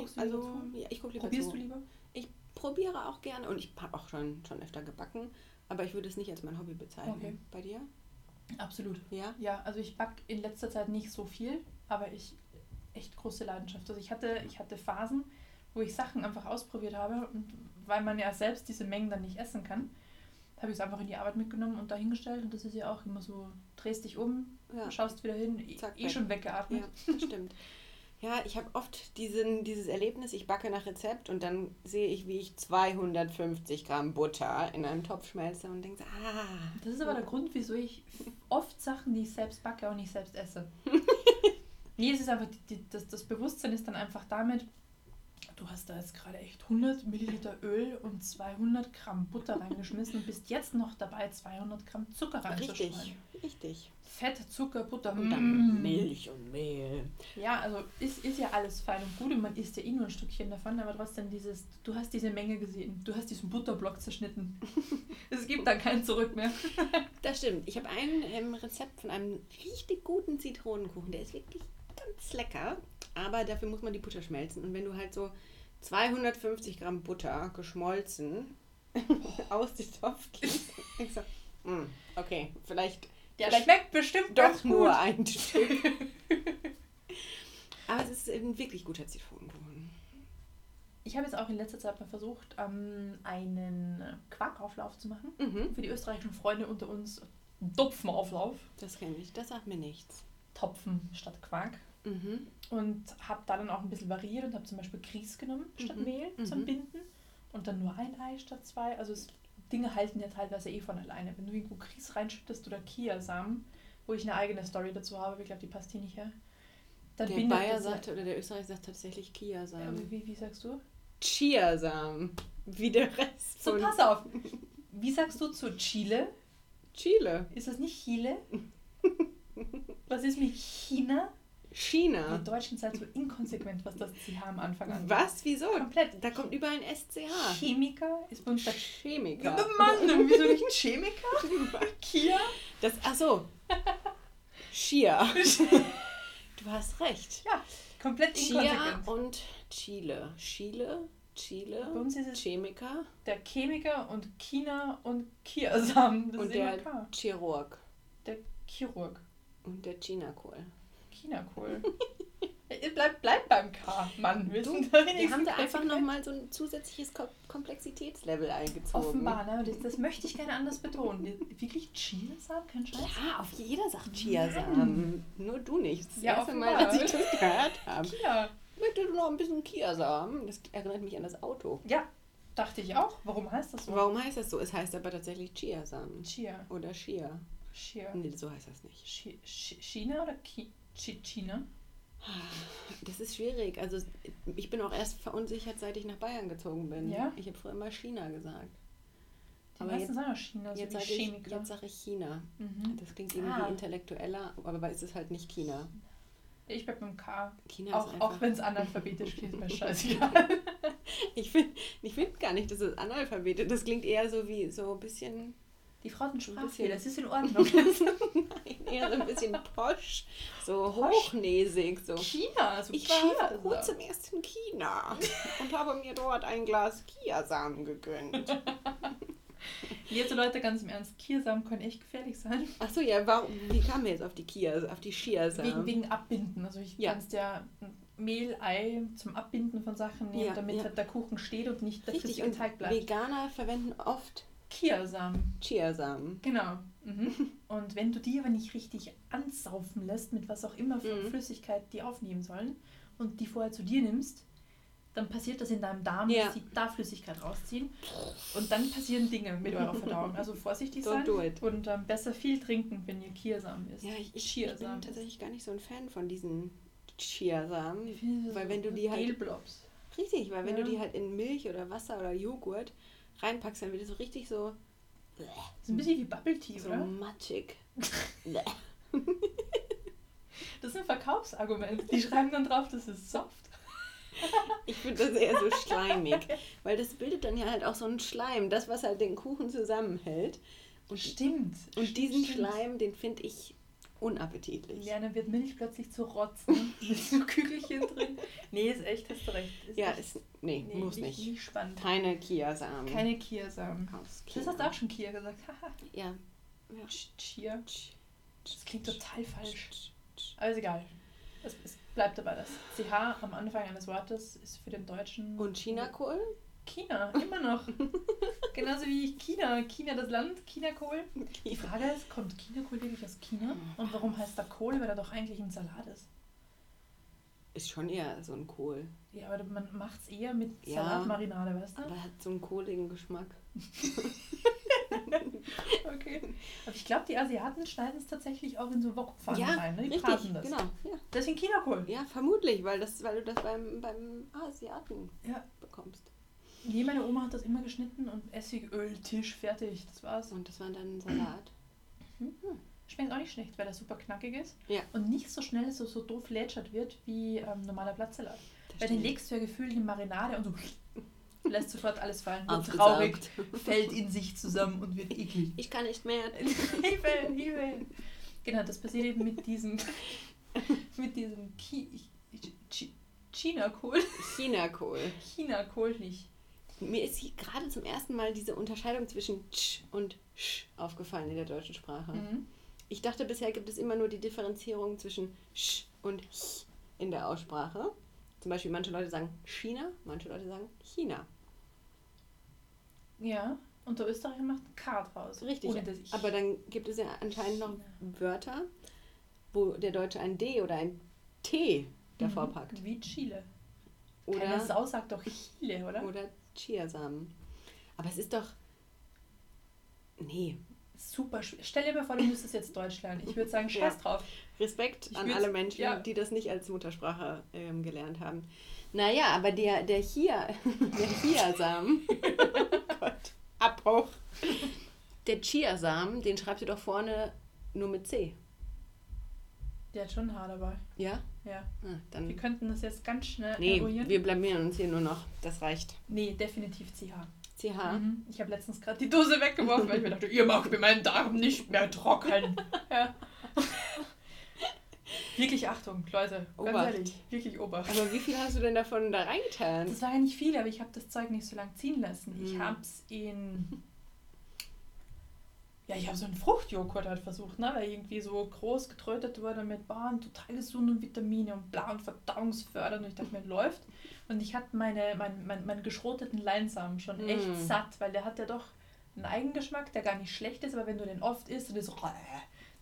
[SPEAKER 2] Guckst du lieber
[SPEAKER 1] also,
[SPEAKER 2] zu?
[SPEAKER 1] ja, ich gucke lieber
[SPEAKER 2] Probierst
[SPEAKER 1] zu.
[SPEAKER 2] du lieber?
[SPEAKER 1] Ich probiere auch gerne und ich habe auch schon, schon öfter gebacken, aber ich würde es nicht als mein Hobby bezeichnen.
[SPEAKER 2] Okay.
[SPEAKER 1] Bei dir?
[SPEAKER 2] Absolut.
[SPEAKER 1] Ja?
[SPEAKER 2] Ja, also ich back in letzter Zeit nicht so viel, aber ich echt große Leidenschaft. Also ich hatte, ich hatte Phasen, wo ich Sachen einfach ausprobiert habe und weil man ja selbst diese Mengen dann nicht essen kann, habe ich es einfach in die Arbeit mitgenommen und dahingestellt und das ist ja auch immer so, drehst dich um,
[SPEAKER 1] Ja.
[SPEAKER 2] schaust wieder hin, eh-
[SPEAKER 1] Zack,
[SPEAKER 2] eh
[SPEAKER 1] weg.
[SPEAKER 2] schon weggeatmet.
[SPEAKER 1] Ja, das stimmt. Ja, ich habe oft diesen, dieses Erlebnis, ich backe nach Rezept und dann sehe ich, wie ich 250 Gramm Butter in einem Topf schmelze und denke, ah.
[SPEAKER 2] Das ist aber der Grund, wieso ich oft Sachen, die ich selbst backe, auch nicht selbst esse. nee, es ist einfach, die, die, das, das Bewusstsein ist dann einfach damit, du hast da jetzt gerade echt 100 Milliliter Öl und 200 Gramm Butter reingeschmissen und bist jetzt noch dabei, 200 Gramm Zucker reinzustreuen.
[SPEAKER 1] Richtig, richtig.
[SPEAKER 2] Fett, Zucker, Butter,
[SPEAKER 1] Und dann
[SPEAKER 2] mm.
[SPEAKER 1] Milch und Mehl.
[SPEAKER 2] Ja, also ist, ist ja alles fein und gut und man isst ja eh nur ein Stückchen davon, aber trotzdem dieses, du hast diese Menge gesehen, du hast diesen Butterblock zerschnitten. es gibt dann kein Zurück mehr.
[SPEAKER 1] Das stimmt. Ich habe ein ähm, Rezept von einem richtig guten Zitronenkuchen. Der ist wirklich ganz lecker. Aber dafür muss man die Butter schmelzen. Und wenn du halt so 250 Gramm Butter geschmolzen aus dem Topf gießt, denkst du, Mm, okay, vielleicht
[SPEAKER 2] Der
[SPEAKER 1] Vielleicht
[SPEAKER 2] schmeckt bestimmt
[SPEAKER 1] doch nur ein Stück. Aber es ist ein wirklich guter Zitronenkuchen.
[SPEAKER 2] Ich habe jetzt auch in letzter Zeit mal versucht, ähm, einen Quarkauflauf zu machen.
[SPEAKER 1] Mhm.
[SPEAKER 2] Für die österreichischen Freunde unter uns einen Topfenauflauf.
[SPEAKER 1] Das kenne ich, das sagt mir nichts.
[SPEAKER 2] Topfen statt Quark.
[SPEAKER 1] Mhm.
[SPEAKER 2] Und habe da dann auch ein bisschen variiert und habe zum Beispiel Grieß genommen statt
[SPEAKER 1] Mhm,
[SPEAKER 2] Mehl zum
[SPEAKER 1] mhm.
[SPEAKER 2] Binden. Und dann nur ein Ei statt zwei. Also es, Dinge halten ja teilweise eh von alleine. Wenn du irgendwo Grieß reinschüttest oder Kiasamen, wo ich eine eigene Story dazu habe, aber ich glaube, die passt hier nicht her. Dann
[SPEAKER 1] Der
[SPEAKER 2] bindet
[SPEAKER 1] Bayer sagt, oder der Österreicher sagt tatsächlich
[SPEAKER 2] Ja,
[SPEAKER 1] Chiasamen.
[SPEAKER 2] wie, wie sagst du?
[SPEAKER 1] Chiasamen. Wie der Rest
[SPEAKER 2] So, pass auf. Wie sagst du zu Chile?
[SPEAKER 1] Chile.
[SPEAKER 2] Ist das nicht Chile? Was ist mit China?
[SPEAKER 1] China.
[SPEAKER 2] Die Deutschen sind so inkonsequent, was das CH am Anfang angeht.
[SPEAKER 1] Was? Wieso?
[SPEAKER 2] Komplett.
[SPEAKER 1] Da kommt überall ein SCH.
[SPEAKER 2] Chemiker ist bei uns der
[SPEAKER 1] Chemiker.
[SPEAKER 2] Ja, Mann, wieso nicht Chemiker? Kia?
[SPEAKER 1] Das, ach so. Chia. Du hast recht.
[SPEAKER 2] Ja, komplett
[SPEAKER 1] Chia und Chile. Chile, Chile,
[SPEAKER 2] Bei uns ist es
[SPEAKER 1] Chemiker
[SPEAKER 2] der Chemiker und China und Kiasamen. Das
[SPEAKER 1] und der. Chirurg
[SPEAKER 2] Der Chirurg.
[SPEAKER 1] und der Chinakohl.
[SPEAKER 2] Chinakohl. Ja, bleib, bleib beim K, Mann. Wir,
[SPEAKER 1] Du, Wir haben da einfach nochmal so ein zusätzliches Ko Komplexitätslevel eingezogen.
[SPEAKER 2] Offenbar, ne? Das, das möchte ich gerne anders betonen. Wirklich Chiasamen? Kein Scheiß?
[SPEAKER 1] Ja, auf jeder sagt Chiasamen. Nur du nicht. Das
[SPEAKER 2] Ja,
[SPEAKER 1] erste Mal,
[SPEAKER 2] offenbar.
[SPEAKER 1] als ich das gehört habe.
[SPEAKER 2] Kia.
[SPEAKER 1] Möchtest du noch ein bisschen Chiasamen? Das erinnert mich an das Auto.
[SPEAKER 2] Ja, dachte ich auch. Warum heißt das so?
[SPEAKER 1] Warum heißt das so? Es heißt aber tatsächlich Chiasamen.
[SPEAKER 2] Chia.
[SPEAKER 1] Oder Chia.
[SPEAKER 2] Chia.
[SPEAKER 1] Nee, so heißt das nicht.
[SPEAKER 2] Chi- Chi- China oder Ki China?
[SPEAKER 1] Das ist schwierig. Also ich bin auch erst verunsichert, seit ich nach Bayern gezogen bin.
[SPEAKER 2] Ja?
[SPEAKER 1] Ich habe früher immer China gesagt.
[SPEAKER 2] Die
[SPEAKER 1] Aber
[SPEAKER 2] meisten
[SPEAKER 1] jetzt-
[SPEAKER 2] sagen auch China, so
[SPEAKER 1] Jetzt sage ich,
[SPEAKER 2] Chemiker.
[SPEAKER 1] jetzt sag ich China.
[SPEAKER 2] mhm.
[SPEAKER 1] Das klingt irgendwie
[SPEAKER 2] Ah.
[SPEAKER 1] intellektueller, aber es ist halt nicht China.
[SPEAKER 2] Ich bleib beim K.
[SPEAKER 1] China ist
[SPEAKER 2] Auch, auch wenn es analphabetisch klingt, ist mir scheißegal.
[SPEAKER 1] Ich finde ich find gar nicht, dass es Analphabete. Das klingt eher so wie so ein bisschen.
[SPEAKER 2] Die Frau hat
[SPEAKER 1] Ein
[SPEAKER 2] Sprachfehler, das ist in Ordnung.
[SPEAKER 1] Nein, eher so ein bisschen posch. So hochnäsig. So.
[SPEAKER 2] China, so
[SPEAKER 1] Ich
[SPEAKER 2] Chia
[SPEAKER 1] war vor
[SPEAKER 2] sagt.
[SPEAKER 1] kurzem erst in China und habe mir dort ein Glas Chiasamen gegönnt.
[SPEAKER 2] Jetzt Leute, ganz im Ernst, Kiersamen können echt gefährlich sein.
[SPEAKER 1] Achso, ja, warum, wie kamen wir jetzt auf die Kia, auf die Chiasamen?
[SPEAKER 2] Wegen, wegen Abbinden. Also ich
[SPEAKER 1] Ja.
[SPEAKER 2] kannst ja Mehl, Ei zum Abbinden von Sachen nehmen,
[SPEAKER 1] Ja,
[SPEAKER 2] damit
[SPEAKER 1] ja.
[SPEAKER 2] halt der Kuchen steht und nicht der
[SPEAKER 1] Richtig,
[SPEAKER 2] Teig bleibt.
[SPEAKER 1] Veganer verwenden oft
[SPEAKER 2] Kiersamen.
[SPEAKER 1] Chiasamen.
[SPEAKER 2] Genau. Mhm. Und wenn du die aber nicht richtig ansaufen lässt, mit was auch immer für
[SPEAKER 1] Mhm.
[SPEAKER 2] Flüssigkeit die aufnehmen sollen, und die vorher zu dir nimmst, dann passiert das in deinem Darm,
[SPEAKER 1] Ja.
[SPEAKER 2] dass sie da Flüssigkeit rausziehen. Und dann passieren Dinge mit eurer Verdauung. Also vorsichtig sein. Und ähm, besser viel trinken, wenn ihr Kiersamen isst.
[SPEAKER 1] Ja, ich, ich, ich bin
[SPEAKER 2] Chiasamen.
[SPEAKER 1] tatsächlich gar nicht so ein Fan von diesen Chiasamen. Weil wenn du die halt-
[SPEAKER 2] Gelblobs.
[SPEAKER 1] Richtig, weil wenn
[SPEAKER 2] Ja.
[SPEAKER 1] du die halt in Milch oder Wasser oder Joghurt reinpackst, dann wird es so richtig so,
[SPEAKER 2] Das ist ein bisschen wie Bubble Tea,
[SPEAKER 1] so
[SPEAKER 2] oder?
[SPEAKER 1] matschig.
[SPEAKER 2] Das ist ein Verkaufsargument. Die schreiben dann drauf, das ist soft.
[SPEAKER 1] Ich finde das eher so schleimig, weil das bildet dann ja halt auch so einen Schleim, das, was halt den Kuchen zusammenhält. Und,
[SPEAKER 2] Stimmt.
[SPEAKER 1] und
[SPEAKER 2] Stimmt,
[SPEAKER 1] diesen
[SPEAKER 2] stimmt.
[SPEAKER 1] Schleim, den finde ich unappetitlich.
[SPEAKER 2] Lernen wird Milch plötzlich zu rotzen. Mit so Kügelchen drin. Nee, ist echt, hast du recht. Ist
[SPEAKER 1] Ja,
[SPEAKER 2] echt,
[SPEAKER 1] ist, nee,
[SPEAKER 2] nee,
[SPEAKER 1] muss
[SPEAKER 2] nicht,
[SPEAKER 1] nicht.
[SPEAKER 2] spannend.
[SPEAKER 1] Keine Chiasamen.
[SPEAKER 2] Keine Kiersamen.
[SPEAKER 1] aus
[SPEAKER 2] Das
[SPEAKER 1] China.
[SPEAKER 2] hast du auch schon Kier gesagt.
[SPEAKER 1] Ja. ja.
[SPEAKER 2] Ch- Chier.
[SPEAKER 1] Ch-
[SPEAKER 2] Das klingt total falsch.
[SPEAKER 1] ch- ch-
[SPEAKER 2] Aber ist egal. Es, es bleibt dabei. Das CH am Anfang eines Wortes ist für den Deutschen.
[SPEAKER 1] Und Chinakohl?
[SPEAKER 2] China, immer noch. Genauso wie China. China das Land, Chinakohl. Die Frage ist, kommt Chinakohl wirklich aus China? Und warum heißt da Kohl, weil er doch eigentlich ein Salat ist?
[SPEAKER 1] Ist schon eher so ein Kohl.
[SPEAKER 2] Ja, aber man macht es eher mit
[SPEAKER 1] Ja.
[SPEAKER 2] Salatmarinade, weißt du?
[SPEAKER 1] Aber hat so einen kohligen Geschmack.
[SPEAKER 2] Okay. Aber ich glaube, die Asiaten schneiden es tatsächlich auch in so Wokpfannen
[SPEAKER 1] ja,
[SPEAKER 2] rein. Ne? Die
[SPEAKER 1] richtig,
[SPEAKER 2] braten das.
[SPEAKER 1] genau. Ja.
[SPEAKER 2] Deswegen Chinakohl.
[SPEAKER 1] ja, vermutlich, weil, das, weil du das beim, beim Asiaten
[SPEAKER 2] Ja.
[SPEAKER 1] bekommst.
[SPEAKER 2] Nee, meine Oma hat das immer geschnitten und Essigöl, Tisch, fertig. Das war's.
[SPEAKER 1] Und das war dann Salat.
[SPEAKER 2] Schmeckt auch nicht schlecht, weil das super knackig ist.
[SPEAKER 1] Ja.
[SPEAKER 2] Und nicht so schnell so, so doof lätschert wird wie ähm, normaler Blattsalat.
[SPEAKER 1] Das
[SPEAKER 2] Weil den
[SPEAKER 1] stimmt.
[SPEAKER 2] legst du ja gefühlt in Marinade und so lässt sofort alles fallen. Wird
[SPEAKER 1] Aufgesaugt.
[SPEAKER 2] traurig, fällt in sich zusammen und wird eklig.
[SPEAKER 1] Ich kann nicht mehr.
[SPEAKER 2] Hilfe, Hilfe. Genau, das passiert eben mit diesem, mit diesem Ki Chi- Chinakohl.
[SPEAKER 1] Chinakohl.
[SPEAKER 2] Chinakohl nicht.
[SPEAKER 1] Mir ist gerade zum ersten Mal diese Unterscheidung zwischen tsch und sch aufgefallen in der deutschen Sprache.
[SPEAKER 2] Mhm.
[SPEAKER 1] Ich dachte, bisher gibt es immer nur die Differenzierung zwischen sch und ch in der Aussprache. Zum Beispiel manche Leute sagen China, manche Leute sagen China.
[SPEAKER 2] Ja, und der Österreicher macht ein K draus.
[SPEAKER 1] Richtig. Aber dann gibt es ja anscheinend noch
[SPEAKER 2] China.
[SPEAKER 1] Wörter, wo der Deutsche ein D oder ein T davor
[SPEAKER 2] Mhm.
[SPEAKER 1] packt.
[SPEAKER 2] Wie Chile.
[SPEAKER 1] Oder,
[SPEAKER 2] Sau sagt doch Chile, oder?
[SPEAKER 1] oder Chiasamen. Aber es ist doch. Nee.
[SPEAKER 2] Super schwer. Stell dir mal vor, du müsstest jetzt Deutsch lernen. Ich würde sagen, scheiß
[SPEAKER 1] Ja.
[SPEAKER 2] drauf.
[SPEAKER 1] Respekt
[SPEAKER 2] Ich
[SPEAKER 1] an alle Menschen,
[SPEAKER 2] ja.
[SPEAKER 1] die das nicht als Muttersprache ähm, gelernt haben. Naja, aber der, der hier, der Chiasamen, oh Gott, Abbruch. Der Chiasamen, den schreibst du doch vorne nur mit C.
[SPEAKER 2] Der hat schon ein Haar dabei.
[SPEAKER 1] Ja?
[SPEAKER 2] Ja.
[SPEAKER 1] Ah,
[SPEAKER 2] Wir
[SPEAKER 1] dann.
[SPEAKER 2] könnten das jetzt ganz schnell
[SPEAKER 1] Nee,
[SPEAKER 2] eruieren.
[SPEAKER 1] wir blamieren uns hier nur noch. Das reicht.
[SPEAKER 2] Nee, definitiv CH.
[SPEAKER 1] CH.
[SPEAKER 2] Mhm. Ich habe letztens gerade die Dose weggeworfen, weil ich mir dachte, ihr macht mir meinen Darm nicht mehr trocken. ja. Wirklich Achtung, Leute. Ganz
[SPEAKER 1] Obacht.
[SPEAKER 2] ehrlich, wirklich Obacht.
[SPEAKER 1] Aber wie viel hast du denn davon da reingetan?
[SPEAKER 2] Das war ja nicht viel, aber ich habe das Zeug nicht so lang ziehen lassen. Ich
[SPEAKER 1] Hm.
[SPEAKER 2] habe es in. Ja, ich habe so einen Fruchtjoghurt halt versucht, ne? weil irgendwie so groß getrötet wurde mit Bahn, total gesund und Vitamine und bla und verdauungsfördernd. Und ich dachte mir, läuft. Und ich hatte meine, mein, mein, meinen geschroteten Leinsamen schon echt
[SPEAKER 1] Hm.
[SPEAKER 2] satt, weil der hat ja doch einen Eigengeschmack, der gar nicht schlecht ist, aber wenn du den oft isst und ist so,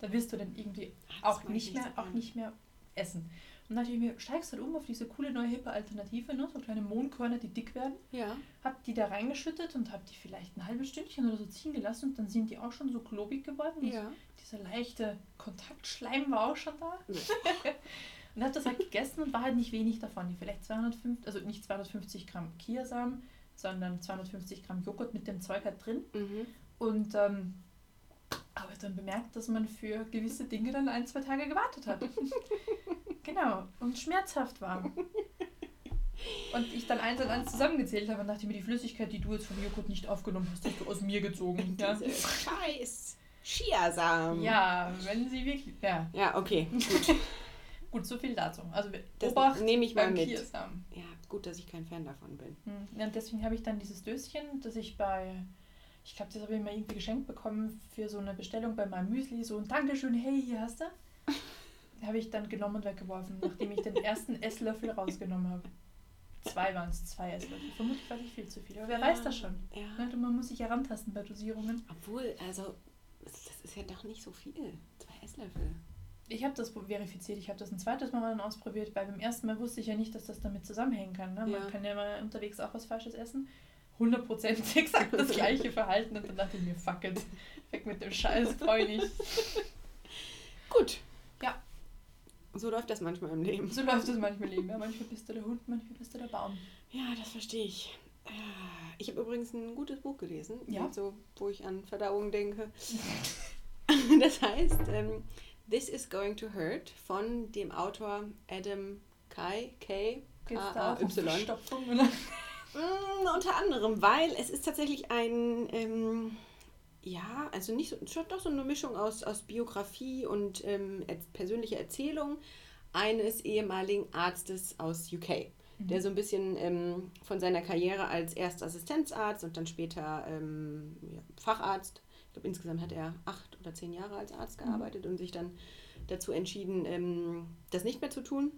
[SPEAKER 2] dann wirst du den irgendwie auch nicht
[SPEAKER 1] ich
[SPEAKER 2] mehr, auch nicht mehr essen. Und dann dachte ich mir, steigst halt um auf diese coole neue hippe Alternative, ne? so kleine Mohnkörner, die dick werden.
[SPEAKER 1] Ja.
[SPEAKER 2] Hab die da reingeschüttet und hab die vielleicht ein halbes Stündchen oder so ziehen gelassen und dann sind die auch schon so klobig geworden.
[SPEAKER 1] Ja.
[SPEAKER 2] Dieser leichte Kontaktschleim war auch schon da. und hab das halt gegessen und war halt nicht wenig davon. Die vielleicht 250, also nicht 250 Gramm Kiasamen, sondern 250 Gramm Joghurt mit dem Zeug halt drin.
[SPEAKER 1] Mhm.
[SPEAKER 2] Und ähm, habe dann bemerkt, dass man für gewisse Dinge dann ein, zwei Tage gewartet hat. genau. Und schmerzhaft war. Und ich dann eins und eins zusammengezählt habe und dachte mir, die Flüssigkeit, die du jetzt vom Joghurt nicht aufgenommen hast, hast du aus mir gezogen. Ja,
[SPEAKER 1] Diese scheiß Chiasamen.
[SPEAKER 2] ja wenn sie wirklich. Ja,
[SPEAKER 1] Ja, okay.
[SPEAKER 2] gut, so viel dazu. Also
[SPEAKER 1] Das
[SPEAKER 2] Obacht
[SPEAKER 1] nehme ich mal mit.
[SPEAKER 2] Kiasamen.
[SPEAKER 1] Ja, gut, dass ich kein Fan davon bin.
[SPEAKER 2] Hm, Ja, und deswegen habe ich dann dieses Döschen, das ich bei, ich glaube, das habe ich mal irgendwie geschenkt bekommen für so eine Bestellung bei meinem Müsli. So ein Dankeschön, hey, hier hast du. Habe ich dann genommen und weggeworfen, nachdem ich den ersten Esslöffel rausgenommen habe. Zwei waren es, zwei Esslöffel. Vermutlich war ich viel zu viel, aber wer weiß das schon.
[SPEAKER 1] Ja.
[SPEAKER 2] Ne, Man muss sich herantasten bei Dosierungen.
[SPEAKER 1] Obwohl, also, das ist ja doch nicht so viel. Zwei Esslöffel.
[SPEAKER 2] Ich habe das verifiziert, ich habe das ein zweites Mal dann ausprobiert, weil beim ersten Mal wusste ich ja nicht, dass das damit zusammenhängen kann. Ne? Man
[SPEAKER 1] Ja.
[SPEAKER 2] kann ja mal unterwegs auch was Falsches essen. 100% exakt das gleiche Verhalten und dann dachte ich mir, fuck it, weg mit dem Scheiß, freu nicht.
[SPEAKER 1] Gut. So läuft das manchmal im Leben.
[SPEAKER 2] So läuft es manchmal im Leben. Ja? Manchmal bist du der Hund, manchmal bist du der Baum.
[SPEAKER 1] Ja, das verstehe ich. Ah, Ich habe übrigens ein gutes Buch gelesen,
[SPEAKER 2] Ja?
[SPEAKER 1] so, wo ich an Verdauung denke. Das heißt, ähm, This is Going to Hurt von dem Autor Adam Kai, K.
[SPEAKER 2] Verstopfung? Oder?
[SPEAKER 1] Mm, unter anderem, weil es ist tatsächlich ein, ähm, ja, also nicht so, schon doch so eine Mischung aus, aus Biografie und ähm, er persönlicher Erzählung eines ehemaligen Arztes aus UK, der so ein bisschen ähm, von seiner Karriere als erst Assistenzarzt und dann später ähm, ja, Facharzt, ich glaube insgesamt hat er acht oder zehn Jahre als Arzt gearbeitet und sich dann dazu entschieden, ähm, das nicht mehr zu tun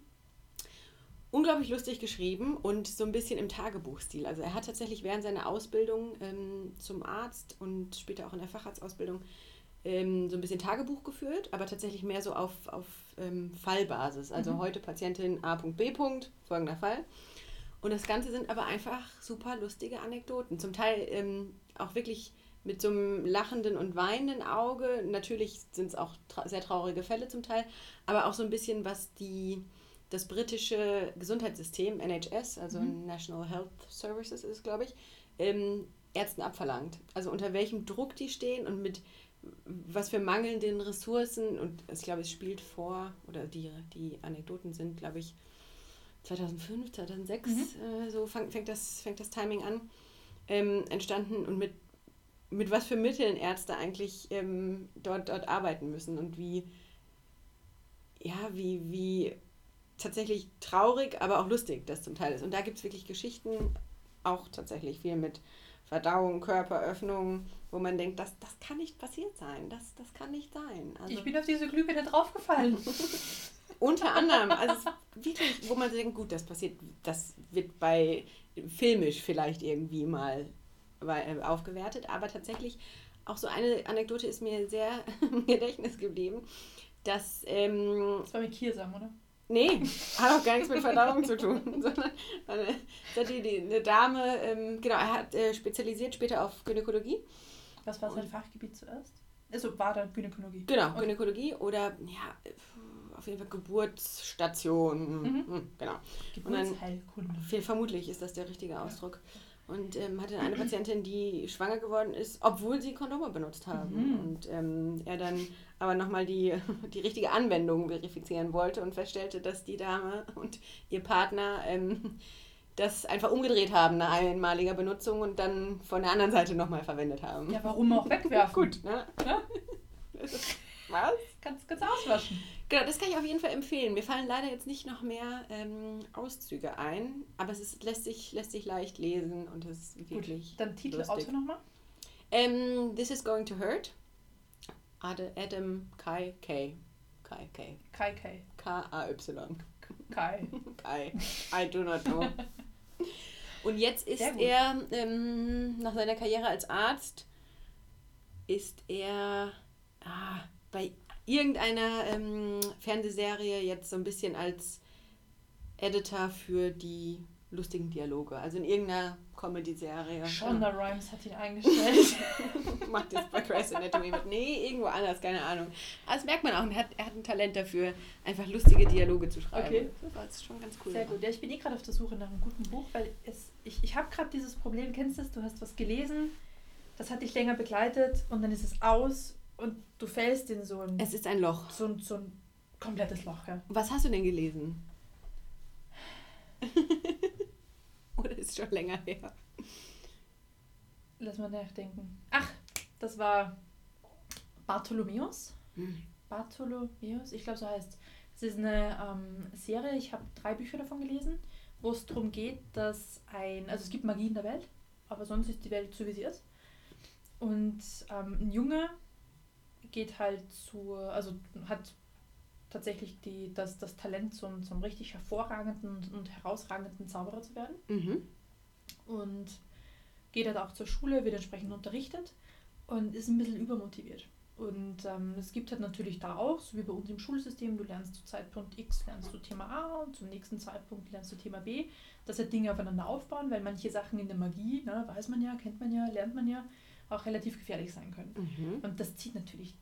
[SPEAKER 1] unglaublich lustig geschrieben und so ein bisschen im Tagebuchstil. Also er hat tatsächlich während seiner Ausbildung ähm, zum Arzt und später auch in der Facharztausbildung ähm, so ein bisschen Tagebuch geführt, aber tatsächlich mehr so auf, auf ähm, Fallbasis. Also
[SPEAKER 2] Mhm.
[SPEAKER 1] heute Patientin A.B. folgender Fall. Und das Ganze sind aber einfach super lustige Anekdoten. Zum Teil ähm, auch wirklich mit so einem lachenden und weinenden Auge. Natürlich sind es auch tra sehr traurige Fälle zum Teil, aber auch so ein bisschen, was die, das britische Gesundheitssystem, NHS, also
[SPEAKER 2] Mhm.
[SPEAKER 1] National Health Services ist, glaube ich, ähm, Ärzten abverlangt. Also unter welchem Druck die stehen und mit was für mangelnden Ressourcen. Und ich glaube, es spielt vor, oder die, die Anekdoten sind, glaube ich, 2005, 2006,
[SPEAKER 2] Mhm.
[SPEAKER 1] äh, so fang, fängt, das, fängt das Timing an, ähm, entstanden und mit, mit was für Mitteln Ärzte eigentlich ähm, dort, dort arbeiten müssen und wie, ja, wie, wie tatsächlich traurig, aber auch lustig das zum Teil ist. Und da gibt es wirklich Geschichten auch tatsächlich viel mit Verdauung, Körperöffnung, wo man denkt, das, das kann nicht passiert sein. Das, das kann nicht sein.
[SPEAKER 2] Also, ich bin auf diese Glühbirne draufgefallen.
[SPEAKER 1] unter anderem, also wirklich, wo man denkt, gut, das passiert, das wird bei filmisch vielleicht irgendwie mal äh, aufgewertet, aber tatsächlich auch so eine Anekdote ist mir sehr im Gedächtnis geblieben, dass... Ähm,
[SPEAKER 2] das war mit Kirsam, oder?
[SPEAKER 1] Nee, hat auch gar nichts mit Verdauung zu tun, sondern eine, die, die, eine Dame, ähm, genau, er hat äh, spezialisiert später auf Gynäkologie.
[SPEAKER 2] Was war sein Fachgebiet zuerst? Also war da Gynäkologie?
[SPEAKER 1] Genau, okay. Gynäkologie oder ja, auf jeden Fall Geburtsstation. Mhm. Hm, genau. Geburtsheilkunde. Vermutlich ist das der richtige Ausdruck. Und ähm, hatte eine Patientin, die schwanger geworden ist, obwohl sie Kondome benutzt haben. Mhm. Und ähm, er dann aber nochmal die, die richtige Anwendung verifizieren wollte und feststellte, dass die Dame und ihr Partner ähm, das einfach umgedreht haben nach einmaliger Benutzung und dann von der anderen Seite nochmal verwendet haben.
[SPEAKER 2] Ja, warum auch wegwerfen?
[SPEAKER 1] Gut, ne? Ja?
[SPEAKER 2] Was? Kannst, kannst auswaschen.
[SPEAKER 1] Genau, das kann ich auf jeden Fall empfehlen. Mir fallen leider jetzt nicht noch mehr ähm, Auszüge ein, aber es ist, lässt, sich, lässt sich leicht lesen und es ist wirklich.
[SPEAKER 2] Gut, dann Titel, lustig. Autor nochmal?
[SPEAKER 1] Ähm, This is Going to Hurt. Adam Kai K. Kai K.
[SPEAKER 2] Kai K.
[SPEAKER 1] K-A-Y.
[SPEAKER 2] Kai.
[SPEAKER 1] Kai. I do not know. Und jetzt ist er, ähm, nach seiner Karriere als Arzt, ist er ah, bei irgendeiner ähm, Fernsehserie jetzt so ein bisschen als Editor für die lustigen Dialoge. Also in irgendeiner Comedy-Serie.
[SPEAKER 2] Shonda. Rhimes hat ihn eingestellt.
[SPEAKER 1] Macht jetzt bei Grey's Anatomy mit. Nee, irgendwo anders, keine Ahnung. Aber das merkt man auch. Er hat, er hat ein Talent dafür, einfach lustige Dialoge zu schreiben.
[SPEAKER 2] Okay. Das ist schon ganz cool. Sehr gut. Ja, ich bin eh gerade auf der Suche nach einem guten Buch, weil es, ich, ich habe gerade dieses Problem, kennst du es? Du hast was gelesen, das hat dich länger begleitet und dann ist es aus und du fällst in so ein.
[SPEAKER 1] Es ist ein Loch.
[SPEAKER 2] So ein, so ein komplettes Loch, ja.
[SPEAKER 1] Was hast du denn gelesen? Oder ist schon länger her?
[SPEAKER 2] Lass mal nachdenken. Ach, das war Bartholomäus. Hm. Bartholomäus, ich glaube, so heißt es. ist eine ähm, Serie, ich habe drei Bücher davon gelesen, wo es darum geht, dass ein. Also es gibt Magie in der Welt, aber sonst ist die Welt so, wie sie ist. Und ähm, ein Junge geht halt zur, also hat tatsächlich die, das, das Talent zum, zum richtig hervorragenden und herausragenden Zauberer zu werden. Mhm. Und geht halt auch zur Schule, wird entsprechend unterrichtet und ist ein bisschen übermotiviert. Und ähm, es gibt halt natürlich da auch, so wie bei uns im Schulsystem, du lernst zu Zeitpunkt X lernst du Thema A und zum nächsten Zeitpunkt lernst du Thema B, dass halt Dinge aufeinander aufbauen, weil manche Sachen in der Magie, ne, weiß man ja, kennt man ja, lernt man ja, auch relativ gefährlich sein können. Mhm. Und das zieht natürlich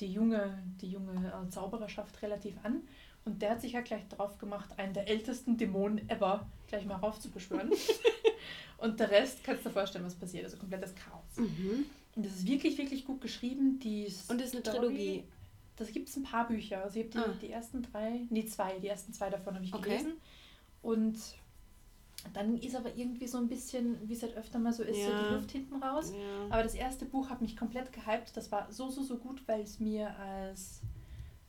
[SPEAKER 2] die junge, die junge äh, Zaubererschaft relativ an. Und der hat sich ja gleich drauf gemacht, einen der ältesten Dämonen ever gleich mal raufzubeschwören. und der Rest, kannst du dir vorstellen, was passiert. Also komplettes Chaos. Mhm. Und das ist wirklich, wirklich gut geschrieben. Die
[SPEAKER 1] und das ist eine Trilogie.
[SPEAKER 2] Das gibt es ein paar Bücher. Also ich habe die, ah. die ersten drei, nee, zwei, die ersten zwei davon habe ich okay. gelesen. Und dann ist aber irgendwie so ein bisschen, wie es halt öfter mal so ist, ja. so die Luft hinten raus. Ja. Aber das erste Buch hat mich komplett gehypt. Das war so, so, so gut, weil es mir als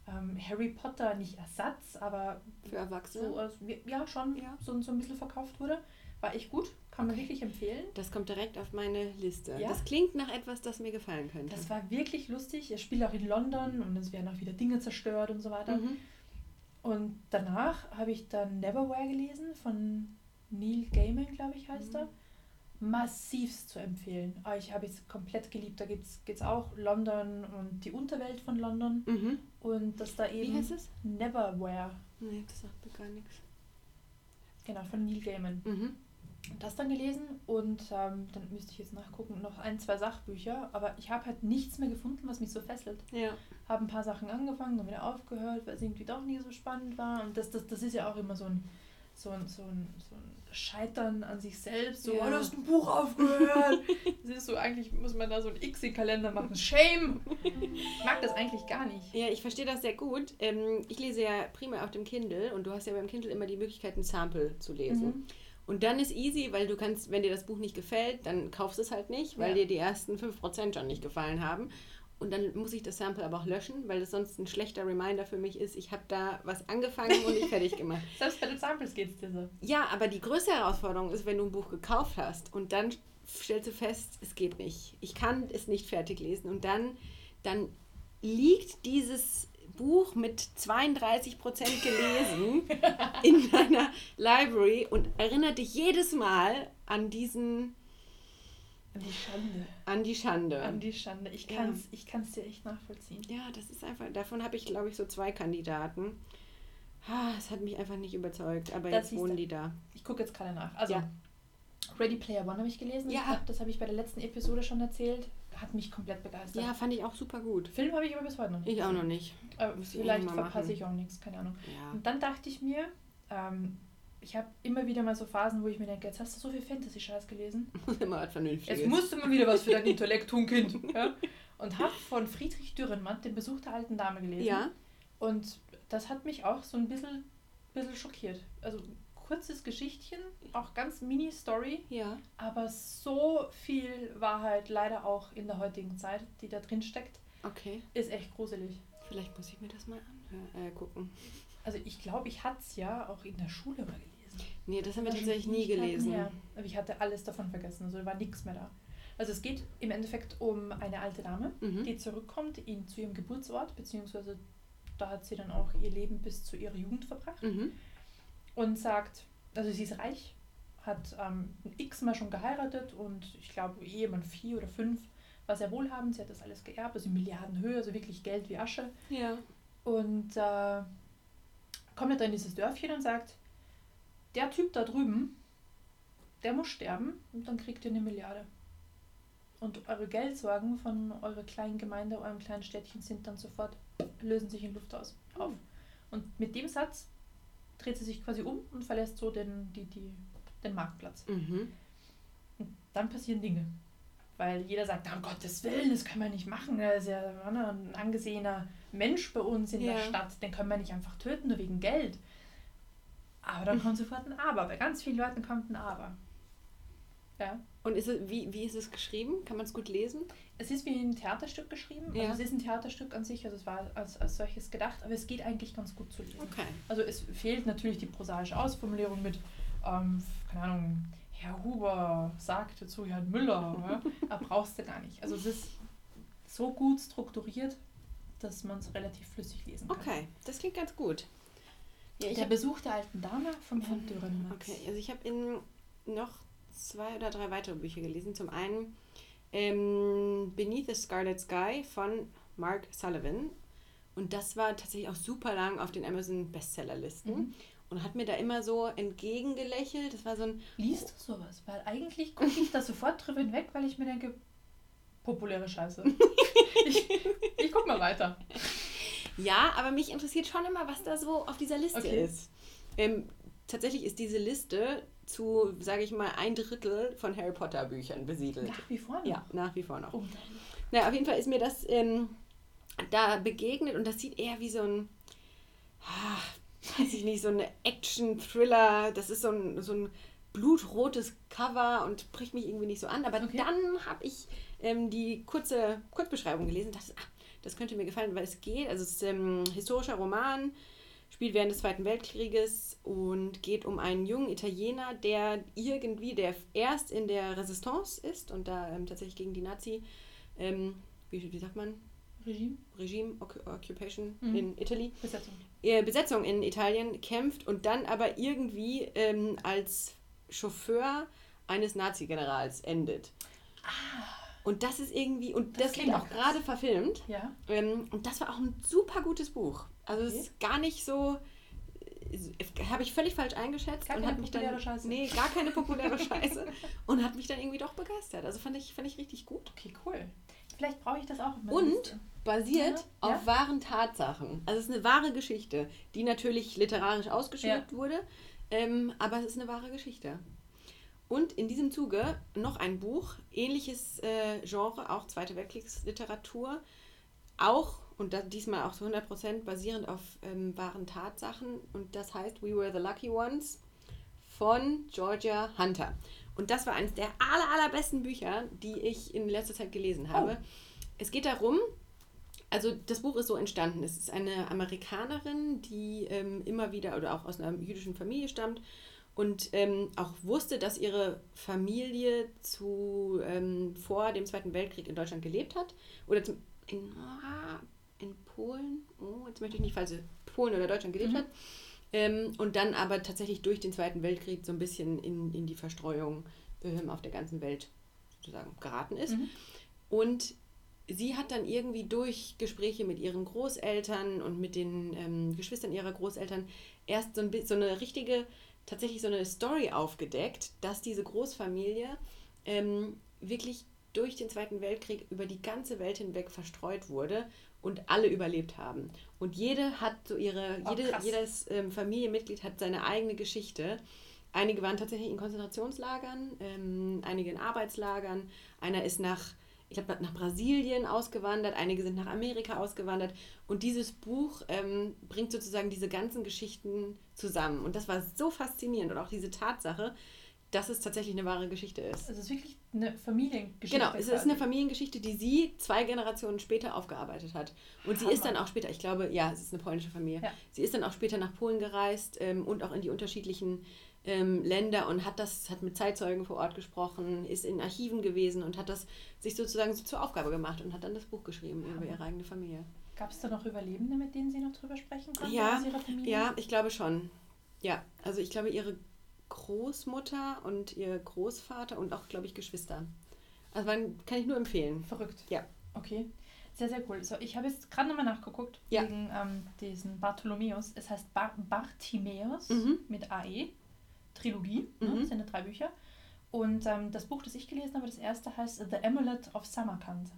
[SPEAKER 2] ähm, Harry Potter nicht Ersatz, aber
[SPEAKER 1] für Erwachsene.
[SPEAKER 2] So, also, ja, schon ja. So, so ein bisschen verkauft wurde. War echt gut, kann man wirklich empfehlen.
[SPEAKER 1] Das kommt direkt auf meine Liste. Ja? Das klingt nach etwas, das mir gefallen könnte.
[SPEAKER 2] Das war wirklich lustig. Er spielt auch in London und es werden auch wieder Dinge zerstört und so weiter. Mhm. Und danach habe ich dann Neverwhere gelesen von Neil Gaiman, glaube ich, heißt mhm. er. Massivst zu empfehlen. Ah, ich habe es komplett geliebt. Da geht es auch London und die Unterwelt von London. Mhm. Und dass da eben.
[SPEAKER 1] Wie heißt es?
[SPEAKER 2] Neverwhere.
[SPEAKER 1] Nee, das sagt mir gar nichts.
[SPEAKER 2] Genau, von Neil Gaiman. Mhm. Das dann gelesen und ähm, dann müsste ich jetzt nachgucken, noch ein, zwei Sachbücher, aber ich habe halt nichts mehr gefunden, was mich so fesselt.
[SPEAKER 1] Ja.
[SPEAKER 2] Habe ein paar Sachen angefangen, dann wieder aufgehört, weil es irgendwie doch nie so spannend war. Und das, das, das ist ja auch immer so ein, so ein, so ein, so ein Scheitern an sich selbst. So, ja. oh, du hast ein Buch aufgehört. das ist so, eigentlich muss man da so ein X im Kalender machen. Shame! Ich mag das eigentlich gar nicht.
[SPEAKER 1] Ja, ich verstehe das sehr gut. Ähm, ich lese ja prima auf dem Kindle und du hast ja beim Kindle immer die Möglichkeit, ein Sample zu lesen. Mhm. Und dann ist easy, weil du kannst, wenn dir das Buch nicht gefällt, dann kaufst du es halt nicht, weil ja. dir die ersten 5% schon nicht gefallen haben. Und dann muss ich das Sample aber auch löschen, weil das sonst ein schlechter Reminder für mich ist. Ich habe da was angefangen und nicht fertig gemacht.
[SPEAKER 2] Selbst bei den Samples geht es dir so.
[SPEAKER 1] Ja, aber die größte Herausforderung ist, wenn du ein Buch gekauft hast und dann stellst du fest, es geht nicht. Ich kann es nicht fertig lesen. Und dann, dann liegt dieses Buch mit 32 Prozent gelesen in deiner Library und erinnert dich jedes Mal an diesen
[SPEAKER 2] an die Schande.
[SPEAKER 1] An die Schande.
[SPEAKER 2] An die Schande. Ich kann es ja. ich kann's dir echt nachvollziehen.
[SPEAKER 1] Ja, das ist einfach, davon habe ich, glaube ich, so zwei Kandidaten. Es hat mich einfach nicht überzeugt, aber das jetzt wohnen die da.
[SPEAKER 2] Ich gucke jetzt gerade nach. Also, ja. Ready Player One habe ich gelesen. Ja. Ich glaub, das habe ich bei der letzten Episode schon erzählt. Hat mich komplett begeistert.
[SPEAKER 1] Ja, fand ich auch super gut.
[SPEAKER 2] Film habe ich aber bis heute noch
[SPEAKER 1] nicht. Ich auch noch nicht.
[SPEAKER 2] Aber vielleicht verpasse ich auch nichts, keine Ahnung. Ja. Und dann dachte ich mir, ähm, ich habe immer wieder mal so Phasen, wo ich mir denke, jetzt hast du so viel Fantasy-Scheiß gelesen. immer was Vernünftiges. Jetzt musst du mal wieder was für dein Intellekt tun, Kind. Ja? Und habe von Friedrich Dürrenmatt, den Besuch der alten Dame, gelesen. Ja. Und das hat mich auch so ein bisschen, bisschen schockiert. Also kurzes Geschichtchen, auch ganz Mini-Story. Ja. Aber so viel Wahrheit leider auch in der heutigen Zeit, die da drin steckt. Okay. Ist echt gruselig.
[SPEAKER 1] Vielleicht muss ich mir das mal anhören, äh, gucken.
[SPEAKER 2] Also ich glaube, ich hatte es ja auch in der Schule mal gelesen.
[SPEAKER 1] Nee, das haben wir tatsächlich nie gelesen.
[SPEAKER 2] Ja, aber ich hatte alles davon vergessen, also war nichts mehr da. Also es geht im Endeffekt um eine alte Dame, mhm. die zurückkommt in, zu ihrem Geburtsort, beziehungsweise da hat sie dann auch ihr Leben bis zu ihrer Jugend verbracht mhm. und sagt, also sie ist reich, hat ähm, x-mal schon geheiratet und ich glaube Ehemann vier oder fünf war sehr wohlhabend, sie hat das alles geerbt, also in Milliardenhöhe, also wirklich Geld wie Asche. Ja. Und äh, kommt dann in dieses Dörfchen und sagt, der Typ da drüben, der muss sterben und dann kriegt ihr eine Milliarde. Und eure Geldsorgen von eurer kleinen Gemeinde, eurem kleinen Städtchen sind dann sofort, lösen sich in Luft aus, auf. Mhm. Und mit dem Satz dreht sie sich quasi um und verlässt so den, die, die, den Marktplatz. Mhm. Und dann passieren Dinge. Weil jeder sagt, um Gottes Willen, das können wir nicht machen. Er ist ja ein angesehener Mensch bei uns in ja. der Stadt, den können wir nicht einfach töten, nur wegen Geld. Aber dann kommt sofort ein Aber. Bei ganz vielen Leuten kommt ein Aber.
[SPEAKER 1] Ja. Und ist es, wie, wie ist es geschrieben? Kann man es gut lesen?
[SPEAKER 2] Es ist wie ein Theaterstück geschrieben. Ja. Also es ist ein Theaterstück an sich, also es war als, als solches gedacht, aber es geht eigentlich ganz gut zu lesen. Okay. Also es fehlt natürlich die prosaische Ausformulierung mit, ähm, keine Ahnung, Herr Huber sagte zu Herrn Müller. ja? Aber brauchst du gar nicht. Also es ist so gut strukturiert, dass man es relativ flüssig lesen kann.
[SPEAKER 1] Okay, das klingt ganz gut.
[SPEAKER 2] Ja, der Besuch der alten Dame vom Herrn Dürrenmatt.
[SPEAKER 1] Okay, also ich habe in noch zwei oder drei weitere Bücher gelesen. Zum einen ähm, Beneath the Scarlet Sky von Mark Sullivan. Und das war tatsächlich auch super lang auf den Amazon Bestsellerlisten. Mhm. Und hat mir da immer so entgegengelächelt. Das war so ein.
[SPEAKER 2] Liest du sowas? Weil eigentlich gucke ich da sofort drüber hinweg, weil ich mir denke, populäre Scheiße. ich, ich guck mal weiter.
[SPEAKER 1] Ja, aber mich interessiert schon immer, was da so auf dieser Liste okay. ist. Ähm, tatsächlich ist diese Liste zu, sage ich mal, ein Drittel von Harry Potter Büchern besiedelt.
[SPEAKER 2] Nach wie vor noch?
[SPEAKER 1] Ja, nach wie vor noch. Oh, naja, auf jeden Fall ist mir das ähm, da begegnet und das sieht eher wie so ein, ah, weiß ich nicht, so eine Action-Thriller. Das ist so ein, so ein blutrotes Cover und spricht mich irgendwie nicht so an. Aber okay. dann habe ich ähm, die kurze Kurzbeschreibung gelesen und dachte, ah, das könnte mir gefallen, weil es geht. Also es ist ein ähm, historischer Roman, spielt während des Zweiten Weltkrieges und geht um einen jungen Italiener, der irgendwie, der erst in der Resistance ist und da ähm, tatsächlich gegen die Nazi, ähm, wie, wie sagt man? Regime. Regime, Occupation mhm. in Italy. Besetzung. Äh, Besetzung in Italien kämpft und dann aber irgendwie ähm, als Chauffeur eines Nazi-Generals endet. Ah. Und das ist irgendwie, und das, das klingt auch gerade verfilmt. Ja. Ähm, und das war auch ein super gutes Buch. Also es ist gar nicht so, äh, habe ich völlig falsch eingeschätzt gar und hat mich dann Scheiße. nee gar keine populäre Scheiße und hat mich dann irgendwie doch begeistert. Also fand ich fand ich richtig gut.
[SPEAKER 2] Okay, cool. Vielleicht brauche ich das auch.
[SPEAKER 1] Und Liste. basiert ja. auf ja? wahren Tatsachen. Also es ist eine wahre Geschichte, die natürlich literarisch ausgeschmückt ja. wurde, ähm, aber es ist eine wahre Geschichte. Und in diesem Zuge noch ein Buch, ähnliches äh, Genre, auch Zweite Weltkriegsliteratur, auch und das, diesmal auch zu 100% basierend auf ähm, wahren Tatsachen. Und das heißt We Were the Lucky Ones von Georgia Hunter. Und das war eines der aller, allerbesten Bücher, die ich in letzter Zeit gelesen habe. Oh. Es geht darum, Also das Buch ist so entstanden. Es ist eine Amerikanerin, die ähm, immer wieder oder auch aus einer jüdischen Familie stammt und ähm, auch wusste, dass ihre Familie zu, ähm, vor dem Zweiten Weltkrieg in Deutschland gelebt hat. Oder zum, in, ah, in Polen, oh, jetzt möchte ich nicht falsch, Polen oder Deutschland gelebt
[SPEAKER 2] Mhm.
[SPEAKER 1] hat. Ähm, und dann aber tatsächlich durch den Zweiten Weltkrieg so ein bisschen in, in die Verstreuung ähm, auf der ganzen Welt sozusagen geraten ist.
[SPEAKER 2] Mhm.
[SPEAKER 1] Und sie hat dann irgendwie durch Gespräche mit ihren Großeltern und mit den ähm, Geschwistern ihrer Großeltern erst so, ein, so eine richtige, tatsächlich so eine Story aufgedeckt, dass diese Großfamilie ähm, wirklich durch den Zweiten Weltkrieg über die ganze Welt hinweg verstreut wurde und alle überlebt haben. Und jede hat so ihre,
[SPEAKER 2] Oh,
[SPEAKER 1] jede, jedes ähm, Familienmitglied hat seine eigene Geschichte. Einige waren tatsächlich in Konzentrationslagern, ähm, einige in Arbeitslagern. Einer ist nach, ich glaube, nach Brasilien ausgewandert, einige sind nach Amerika ausgewandert. Und dieses Buch ähm, bringt sozusagen diese ganzen Geschichten zusammen. Und das war so faszinierend und auch diese Tatsache, dass es tatsächlich eine wahre Geschichte ist.
[SPEAKER 2] Also es ist wirklich eine Familiengeschichte.
[SPEAKER 1] Genau, es ist
[SPEAKER 2] quasi.
[SPEAKER 1] eine Familiengeschichte, die sie zwei Generationen später aufgearbeitet hat. Und sie ist
[SPEAKER 2] Hammer.
[SPEAKER 1] dann auch später, ich glaube, ja, es ist eine polnische Familie.
[SPEAKER 2] Ja.
[SPEAKER 1] Sie ist dann auch später nach Polen gereist ähm, und auch in die unterschiedlichen ähm, Länder und hat das, hat mit Zeitzeugen vor Ort gesprochen, ist in Archiven gewesen und hat das sich sozusagen so zur Aufgabe gemacht und hat dann das Buch geschrieben über
[SPEAKER 2] Hammer.
[SPEAKER 1] ihre eigene Familie.
[SPEAKER 2] Gab es da noch Überlebende, mit denen Sie noch drüber sprechen konnten?
[SPEAKER 1] Ja,
[SPEAKER 2] aus Ihrer Familie?
[SPEAKER 1] Ja, ich glaube schon. Ja, also ich glaube, ihre Großmutter und ihr Großvater und auch, glaube ich, Geschwister. Also man, kann ich nur empfehlen.
[SPEAKER 2] Verrückt.
[SPEAKER 1] Ja.
[SPEAKER 2] Okay. Sehr, sehr cool. So, ich habe jetzt gerade nochmal nachgeguckt
[SPEAKER 1] Ja.
[SPEAKER 2] wegen ähm, diesen Bartholomäus. Es heißt Bar Bartimäus
[SPEAKER 1] Mhm.
[SPEAKER 2] mit AE. Trilogie. Ne?
[SPEAKER 1] Mhm.
[SPEAKER 2] Das sind ja drei Bücher. Und ähm, das Buch, das ich gelesen habe, das erste heißt The Amulet of Samarkand.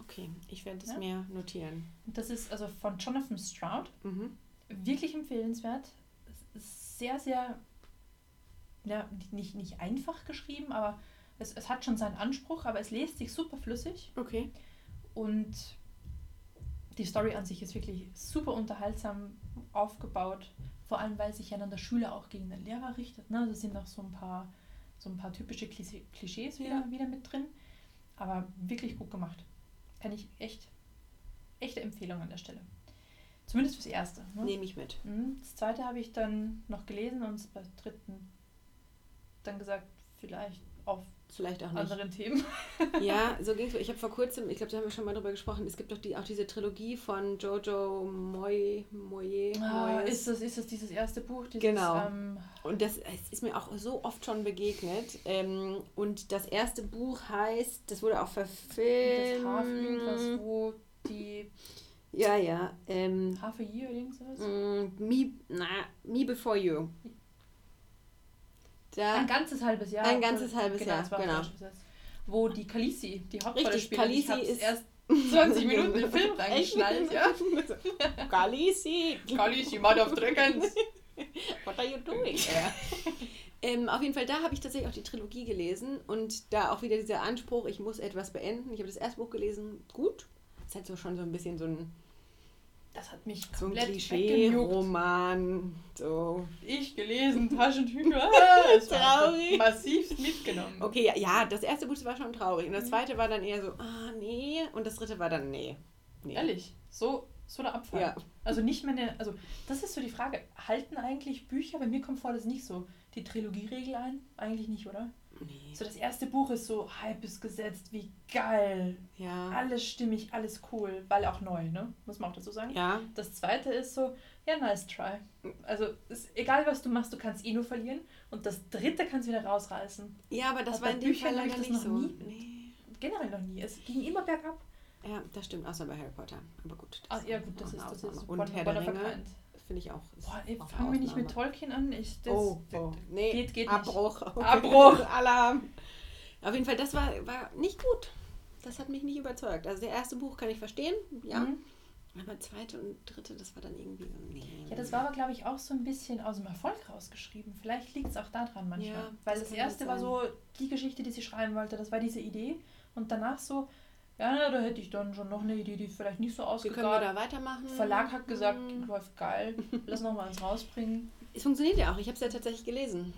[SPEAKER 1] Okay, ich werde es
[SPEAKER 2] Ja.
[SPEAKER 1] mir notieren.
[SPEAKER 2] Das ist also von Jonathan Stroud.
[SPEAKER 1] Mhm.
[SPEAKER 2] Wirklich empfehlenswert. Sehr, sehr, ja, nicht, nicht einfach geschrieben, aber es, es hat schon seinen Anspruch, aber es liest sich super flüssig.
[SPEAKER 1] Okay.
[SPEAKER 2] Und die Story an sich ist wirklich super unterhaltsam aufgebaut. Vor allem, weil sich ja dann der Schüler auch gegen den Lehrer richtet. Ne? Da sind auch so ein paar, so ein paar typische Klischees wieder,
[SPEAKER 1] Ja.
[SPEAKER 2] wieder mit drin. Aber wirklich gut gemacht. Kann ich echt, echte Empfehlung an der Stelle. Zumindest fürs Erste. Ne?
[SPEAKER 1] Nehme ich mit.
[SPEAKER 2] Mhm. Das zweite habe ich dann noch gelesen und beim dritten dann gesagt, vielleicht auf
[SPEAKER 1] Vielleicht auch nicht.
[SPEAKER 2] anderen Themen.
[SPEAKER 1] Ja, so ging es. Ich habe vor kurzem, ich glaube, da haben wir schon mal drüber gesprochen, es gibt doch die, auch diese Trilogie von Jojo Moy, Moye.
[SPEAKER 2] Ah, ist, das, ist das dieses erste Buch? Dieses,
[SPEAKER 1] Genau.
[SPEAKER 2] Ähm,
[SPEAKER 1] Und das ist mir auch so oft schon begegnet. Ähm, und das erste Buch heißt, das wurde auch
[SPEAKER 2] das
[SPEAKER 1] verfilmt.
[SPEAKER 2] Half irgendwas, wo die
[SPEAKER 1] Ja, ja. Ähm,
[SPEAKER 2] Half a Year oder irgend sowas?
[SPEAKER 1] mm, me, na, me Before You. Da,
[SPEAKER 2] Ein ganzes halbes Jahr.
[SPEAKER 1] Ein ganzes halbes Jahr, genau.
[SPEAKER 2] falsch übersetzt. Wo die Khaleesi, die Hauptrolle
[SPEAKER 1] Richtig,
[SPEAKER 2] spielt. und ich
[SPEAKER 1] ist-
[SPEAKER 2] erst 20 Minuten im Film reingeschnallt, ja.
[SPEAKER 1] Khaleesi.
[SPEAKER 2] Khaleesi, Mother of Dragons.
[SPEAKER 1] What are you doing? ähm, auf jeden Fall, da habe ich tatsächlich auch die Trilogie gelesen und da auch wieder dieser Anspruch, ich muss etwas beenden. Ich habe das erste Buch gelesen, gut. Das ist halt so schon so ein bisschen so ein,
[SPEAKER 2] Das hat mich
[SPEAKER 1] so
[SPEAKER 2] komplett.
[SPEAKER 1] Klischee-Roman. So.
[SPEAKER 2] Ich gelesen, Taschentücher. Ah, war
[SPEAKER 1] Traurig.
[SPEAKER 2] massivst mitgenommen.
[SPEAKER 1] Okay, ja, ja, das erste Buch das war schon traurig. Und das
[SPEAKER 2] Mhm.
[SPEAKER 1] zweite war dann eher so, ah, nee. Und das dritte war dann, nee. nee.
[SPEAKER 2] Ehrlich, so, so der Abfall.
[SPEAKER 1] Ja.
[SPEAKER 2] Also nicht mehr eine, also das ist so die Frage, halten eigentlich Bücher, bei mir kommt vor, das ist nicht so, die Trilogieregel ein? Eigentlich nicht, oder?
[SPEAKER 1] Nee.
[SPEAKER 2] So das erste Buch ist so, Hype ist gesetzt, wie geil,
[SPEAKER 1] Ja.
[SPEAKER 2] alles stimmig, alles cool, weil auch neu, ne? Muss man auch dazu sagen.
[SPEAKER 1] Ja.
[SPEAKER 2] Das zweite ist so, ja, nice try. Also ist, egal was du machst, du kannst eh nur verlieren. Und das dritte kannst du wieder rausreißen.
[SPEAKER 1] Ja, aber das
[SPEAKER 2] Aber
[SPEAKER 1] war in dem
[SPEAKER 2] Büchern
[SPEAKER 1] Fall leider
[SPEAKER 2] das
[SPEAKER 1] nicht
[SPEAKER 2] noch
[SPEAKER 1] so.
[SPEAKER 2] nie.
[SPEAKER 1] Nee.
[SPEAKER 2] Generell noch nie. Es ging immer bergab.
[SPEAKER 1] Ja, das stimmt, außer bei Harry Potter. Aber gut. Das
[SPEAKER 2] ja gut, das ist, das ist
[SPEAKER 1] Ausnahme.
[SPEAKER 2] one-
[SPEAKER 1] Und Herr der Ringe
[SPEAKER 2] kind.
[SPEAKER 1] Finde ich auch.
[SPEAKER 2] Boah, ey, fangen wir nicht mit. Tolkien an. Ich, das,
[SPEAKER 1] oh, oh, nee.
[SPEAKER 2] Geht, geht nicht.
[SPEAKER 1] Abbruch.
[SPEAKER 2] Abbruch.
[SPEAKER 1] Alarm. Auf jeden Fall, das war, war nicht gut. Das hat mich nicht überzeugt. Also, der erste Buch kann ich verstehen, ja.
[SPEAKER 2] Mhm.
[SPEAKER 1] Aber zweite und dritte, das war dann irgendwie so, nee.
[SPEAKER 2] Ja, das war aber, glaube ich, auch so ein bisschen aus dem Erfolg rausgeschrieben. Vielleicht liegt es auch daran manchmal.
[SPEAKER 1] Ja,
[SPEAKER 2] Weil
[SPEAKER 1] das
[SPEAKER 2] das, erste war so die Geschichte, die sie schreiben wollte, das war diese Idee. Und danach so, ja, da hätte ich dann schon noch eine Idee, die vielleicht nicht so
[SPEAKER 1] Wie können wir
[SPEAKER 2] ausgegangen
[SPEAKER 1] da weitermachen?
[SPEAKER 2] Verlag hat gesagt,
[SPEAKER 1] Hm.
[SPEAKER 2] läuft geil, lass noch mal eins rausbringen.
[SPEAKER 1] Es funktioniert ja auch. Ich habe es ja tatsächlich gelesen.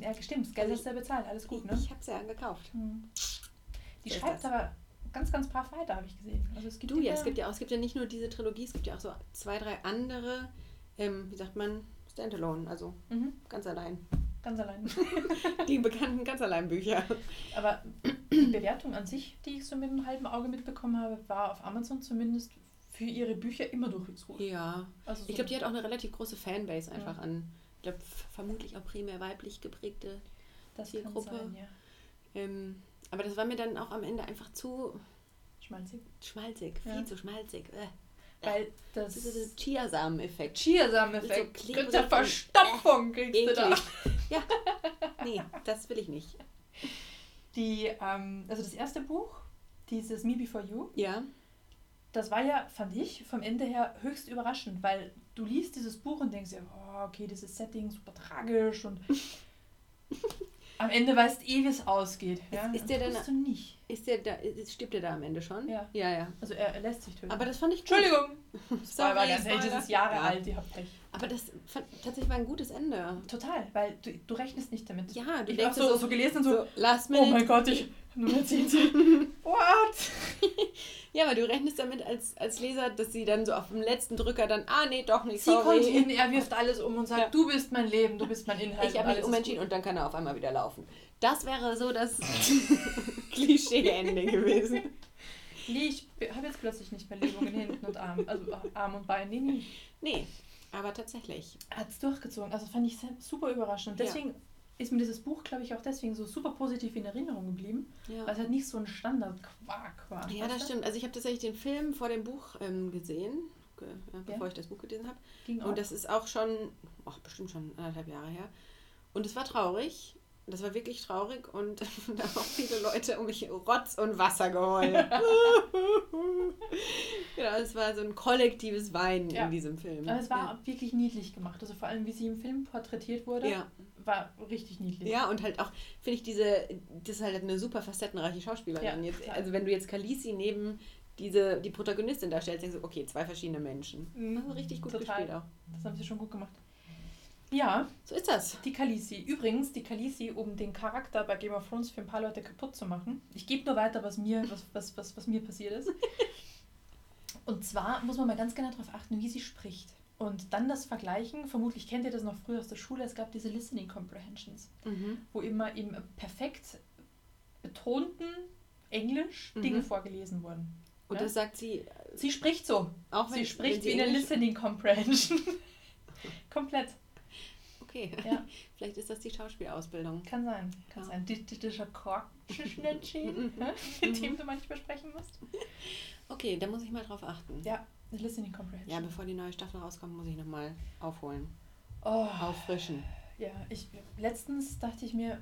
[SPEAKER 2] Ja, stimmt, das Geld
[SPEAKER 1] Also
[SPEAKER 2] ist ja bezahlt, alles gut, ne?
[SPEAKER 1] Ich habe es ja gekauft.
[SPEAKER 2] Hm. Die
[SPEAKER 1] So ist
[SPEAKER 2] schreibt aber ganz, ganz brav weiter, habe ich gesehen. Also es gibt
[SPEAKER 1] Du, ja, es gibt ja auch, es gibt ja nicht nur diese Trilogie, es gibt ja auch so zwei, drei andere, ähm, wie sagt man, Standalone, also
[SPEAKER 2] Mhm,
[SPEAKER 1] ganz allein.
[SPEAKER 2] Ganz allein.
[SPEAKER 1] Die bekannten ganz allein Bücher.
[SPEAKER 2] Aber die Bewertung an sich, die ich so mit einem halben Auge mitbekommen habe, war auf Amazon zumindest für ihre Bücher immer durchwegs gut.
[SPEAKER 1] Ja.
[SPEAKER 2] Also so,
[SPEAKER 1] Ich glaube, die hat auch eine relativ große Fanbase einfach an. Ich glaube, vermutlich auch primär weiblich geprägte.
[SPEAKER 2] das
[SPEAKER 1] die
[SPEAKER 2] kann
[SPEAKER 1] Gruppe.
[SPEAKER 2] sein, ja.
[SPEAKER 1] Ähm, aber das war mir dann auch am Ende einfach zu
[SPEAKER 2] Schmalzig.
[SPEAKER 1] schmalzig,
[SPEAKER 2] Ja.
[SPEAKER 1] viel zu schmalzig. Äh.
[SPEAKER 2] Weil das,
[SPEAKER 1] Das ist dieser Chiasamen-Effekt.
[SPEAKER 2] Chiasamen-Effekt.
[SPEAKER 1] So
[SPEAKER 2] Kriegst du Verstopfung, kriegst du da.
[SPEAKER 1] Ja. Nee, das will ich nicht.
[SPEAKER 2] Die, ähm, also das erste Buch, dieses Me Before You,
[SPEAKER 1] Ja.
[SPEAKER 2] das war ja, fand ich, vom Ende her höchst überraschend, weil du liest dieses Buch und denkst dir, oh, okay, dieses Setting super tragisch und am Ende weißt eh, wie es ausgeht. Ja?
[SPEAKER 1] ist
[SPEAKER 2] Und
[SPEAKER 1] der
[SPEAKER 2] tust du nicht.
[SPEAKER 1] Ist der da, ist, stirbt der da am Ende schon?
[SPEAKER 2] Ja.
[SPEAKER 1] Ja, ja.
[SPEAKER 2] Also er, er lässt sich töten.
[SPEAKER 1] Aber das fand ich gut.
[SPEAKER 2] Entschuldigung!
[SPEAKER 1] Sorry,
[SPEAKER 2] war ganz ehrlich, das ist Jahre
[SPEAKER 1] Ja.
[SPEAKER 2] alt, ihr habt recht.
[SPEAKER 1] Aber das tatsächlich war ein gutes Ende.
[SPEAKER 2] Total, weil du, du rechnest nicht damit.
[SPEAKER 1] Ja, du
[SPEAKER 2] ich
[SPEAKER 1] denkst
[SPEAKER 2] so,
[SPEAKER 1] so,
[SPEAKER 2] so gelesen und so,
[SPEAKER 1] so last
[SPEAKER 2] oh
[SPEAKER 1] minute.
[SPEAKER 2] mein Gott, ich Nummer 10. What?
[SPEAKER 1] Ja, aber du rechnest damit als, als Leser, dass sie dann so auf dem letzten Drücker dann, ah nee, doch nicht,
[SPEAKER 2] Sie kommt
[SPEAKER 1] sorry.
[SPEAKER 2] hin, er wirft alles um und sagt,
[SPEAKER 1] Ja.
[SPEAKER 2] du bist mein Leben, du bist mein Inhalt.
[SPEAKER 1] Ich habe mich umentschieden und dann kann er auf einmal wieder laufen. Das wäre so das Klischee-Ende gewesen.
[SPEAKER 2] Nee, ich habe jetzt plötzlich nicht mehr Lähmungen hinten und Arm, also Arm und Bein. Nee, nee.
[SPEAKER 1] Nee, aber tatsächlich.
[SPEAKER 2] Hat es durchgezogen. Also fand ich super überraschend. Und
[SPEAKER 1] Ja.
[SPEAKER 2] deswegen ist mir dieses Buch, glaube ich, auch deswegen so super positiv in Erinnerung geblieben, weil
[SPEAKER 1] Ja,
[SPEAKER 2] es halt nicht so ein Standard-Quark war.
[SPEAKER 1] ja das
[SPEAKER 2] du?
[SPEAKER 1] stimmt. Also ich habe tatsächlich den Film vor dem Buch ähm, gesehen, ge- ja, bevor
[SPEAKER 2] Ja.
[SPEAKER 1] ich das Buch gelesen habe.
[SPEAKER 2] Ging auch.
[SPEAKER 1] Und das ist auch schon, ach, bestimmt schon anderthalb Jahre her. Und es war traurig. Das war wirklich traurig und da haben auch viele Leute um mich Rotz und Wasser geheult. genau, es war so ein kollektives Weinen
[SPEAKER 2] Ja.
[SPEAKER 1] in diesem Film.
[SPEAKER 2] Aber es war wirklich niedlich gemacht. Also vor allem, wie sie im Film porträtiert wurde,
[SPEAKER 1] ja.
[SPEAKER 2] war richtig niedlich.
[SPEAKER 1] ja, und halt auch, finde ich, diese, das ist halt eine super facettenreiche Schauspielerin.
[SPEAKER 2] Ja,
[SPEAKER 1] jetzt, also wenn du jetzt Khaleesi neben diese, die Protagonistin darstellst, denkst du, okay, zwei verschiedene Menschen.
[SPEAKER 2] Mhm.
[SPEAKER 1] Also richtig gut
[SPEAKER 2] Total.
[SPEAKER 1] gespielt auch.
[SPEAKER 2] Das haben sie schon gut gemacht. Ja,
[SPEAKER 1] So ist das.
[SPEAKER 2] die Khaleesi. Übrigens, die Khaleesi, um den Charakter bei Game of Thrones für ein paar Leute kaputt zu machen. Ich gebe nur weiter, was mir, was, was, was, was mir passiert ist. Und zwar muss man mal ganz genau darauf achten, wie sie spricht. Und dann das Vergleichen, vermutlich kennt ihr das noch früher aus der Schule, es gab diese Listening Comprehensions,
[SPEAKER 1] Mhm.
[SPEAKER 2] wo immer im perfekt betonten Englisch
[SPEAKER 1] Mhm.
[SPEAKER 2] Dinge vorgelesen wurden.
[SPEAKER 1] Und
[SPEAKER 2] Ja?
[SPEAKER 1] das sagt sie
[SPEAKER 2] Sie spricht so.
[SPEAKER 1] auch wenn
[SPEAKER 2] Sie spricht wie eine Listening Comprehension. Komplett.
[SPEAKER 1] Okay,
[SPEAKER 2] Ja.
[SPEAKER 1] vielleicht ist das die Schauspielausbildung.
[SPEAKER 2] Kann sein. Kann
[SPEAKER 1] Ja.
[SPEAKER 2] sein. Didaktischer Korkschnittschienen, mit dem du manchmal sprechen musst.
[SPEAKER 1] Okay, da muss ich mal drauf achten.
[SPEAKER 2] Ja, Listening Comprehension.
[SPEAKER 1] Ja, bevor die neue Staffel rauskommt, muss ich nochmal aufholen.
[SPEAKER 2] oh,
[SPEAKER 1] Auffrischen.
[SPEAKER 2] ja, ich, letztens dachte ich mir,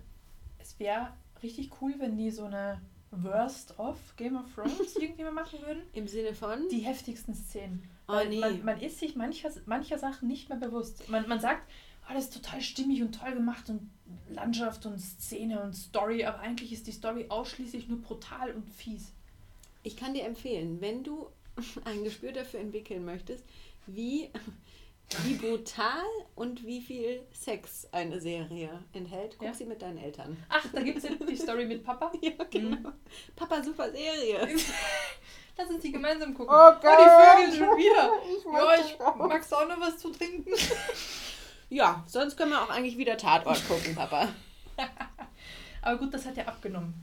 [SPEAKER 2] es wäre richtig cool, wenn die so eine Worst of Game of Thrones irgendwie mal machen würden.
[SPEAKER 1] Im Sinne von?
[SPEAKER 2] Die heftigsten Szenen.
[SPEAKER 1] Oh, nee.
[SPEAKER 2] man, man ist sich mancher, mancher Sachen nicht mehr bewusst. Man, man sagt, das ist total stimmig und toll gemacht und Landschaft und Szene und Story, aber eigentlich ist die Story ausschließlich nur brutal und fies.
[SPEAKER 1] Ich kann dir empfehlen, wenn du ein Gespür dafür entwickeln möchtest, wie, wie brutal und wie viel Sex eine Serie enthält, guck
[SPEAKER 2] Ja.
[SPEAKER 1] sie mit deinen Eltern.
[SPEAKER 2] Ach, da gibt es die Story mit Papa.
[SPEAKER 1] Ja, genau. Papa, super Serie.
[SPEAKER 2] Lass uns die gemeinsam gucken.
[SPEAKER 1] Oh
[SPEAKER 2] Oh, die Vögel schon wieder.
[SPEAKER 1] Ich
[SPEAKER 2] Ja, ich magst du auch noch was zu trinken?
[SPEAKER 1] Ja, sonst können wir auch eigentlich wieder Tatort gucken, Papa.
[SPEAKER 2] Aber gut, das hat ja abgenommen.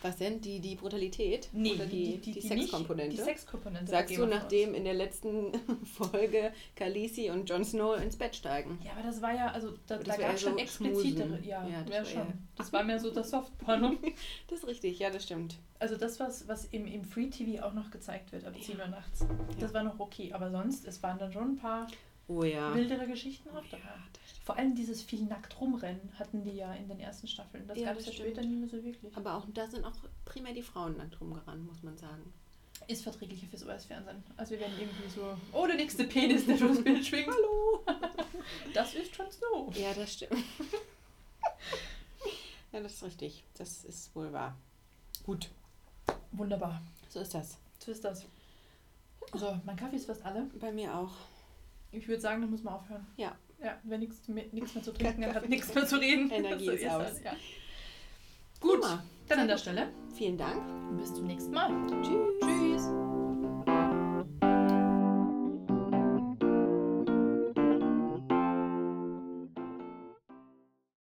[SPEAKER 1] Was denn? Die, die Brutalität?
[SPEAKER 2] Nee,
[SPEAKER 1] Oder die, die,
[SPEAKER 2] nicht.
[SPEAKER 1] Sexkomponente?
[SPEAKER 2] Die Sexkomponente.
[SPEAKER 1] Sagst du, nachdem in der letzten Folge Khaleesi und Jon Snow ins Bett steigen?
[SPEAKER 2] Ja, aber das war ja, also da,
[SPEAKER 1] Das
[SPEAKER 2] da gab es schon
[SPEAKER 1] so
[SPEAKER 2] explizitere. Ja,
[SPEAKER 1] Ja, das war
[SPEAKER 2] schon.
[SPEAKER 1] ja-
[SPEAKER 2] Das war mehr so das Softporno.
[SPEAKER 1] Das ist richtig, ja, das stimmt.
[SPEAKER 2] Also das, was, was im, im Free TV auch noch gezeigt wird ab
[SPEAKER 1] Ja.
[SPEAKER 2] 10 Uhr nachts. Das war noch okay. Aber sonst, es waren dann schon ein paar
[SPEAKER 1] Oh ja.
[SPEAKER 2] wildere Geschichten auch dabei.
[SPEAKER 1] Ja, das.
[SPEAKER 2] Vor allem dieses viel nackt rumrennen hatten die ja in den ersten Staffeln. Das
[SPEAKER 1] Ja,
[SPEAKER 2] gab
[SPEAKER 1] das
[SPEAKER 2] es ja später nicht mehr so wirklich.
[SPEAKER 1] Aber auch da sind auch primär die Frauen nackt rumgerannt, muss man sagen.
[SPEAKER 2] Ist verträglicher fürs US-Fernsehen. Also wir werden irgendwie so, oh, der nächste Penis, der durchs Bild schwingt. Hallo! Das ist Jon Snow.
[SPEAKER 1] Ja, das stimmt. ja, das ist richtig. Das ist wohl wahr. Gut,
[SPEAKER 2] Wunderbar.
[SPEAKER 1] so ist das.
[SPEAKER 2] So ist das. So, mein Kaffee ist fast alle.
[SPEAKER 1] Bei mir auch.
[SPEAKER 2] Ich würde sagen, dann muss man aufhören.
[SPEAKER 1] Ja.
[SPEAKER 2] Ja, wer nichts mehr, nichts mehr zu trinken hat, hat nichts mehr zu reden.
[SPEAKER 1] Energie
[SPEAKER 2] So
[SPEAKER 1] ist aus.
[SPEAKER 2] ja.
[SPEAKER 1] Gut.
[SPEAKER 2] Gut. Dann an der Stelle.
[SPEAKER 1] Vielen Dank.
[SPEAKER 2] Und bis zum nächsten Mal.
[SPEAKER 1] Tschüss.
[SPEAKER 2] Tschüss.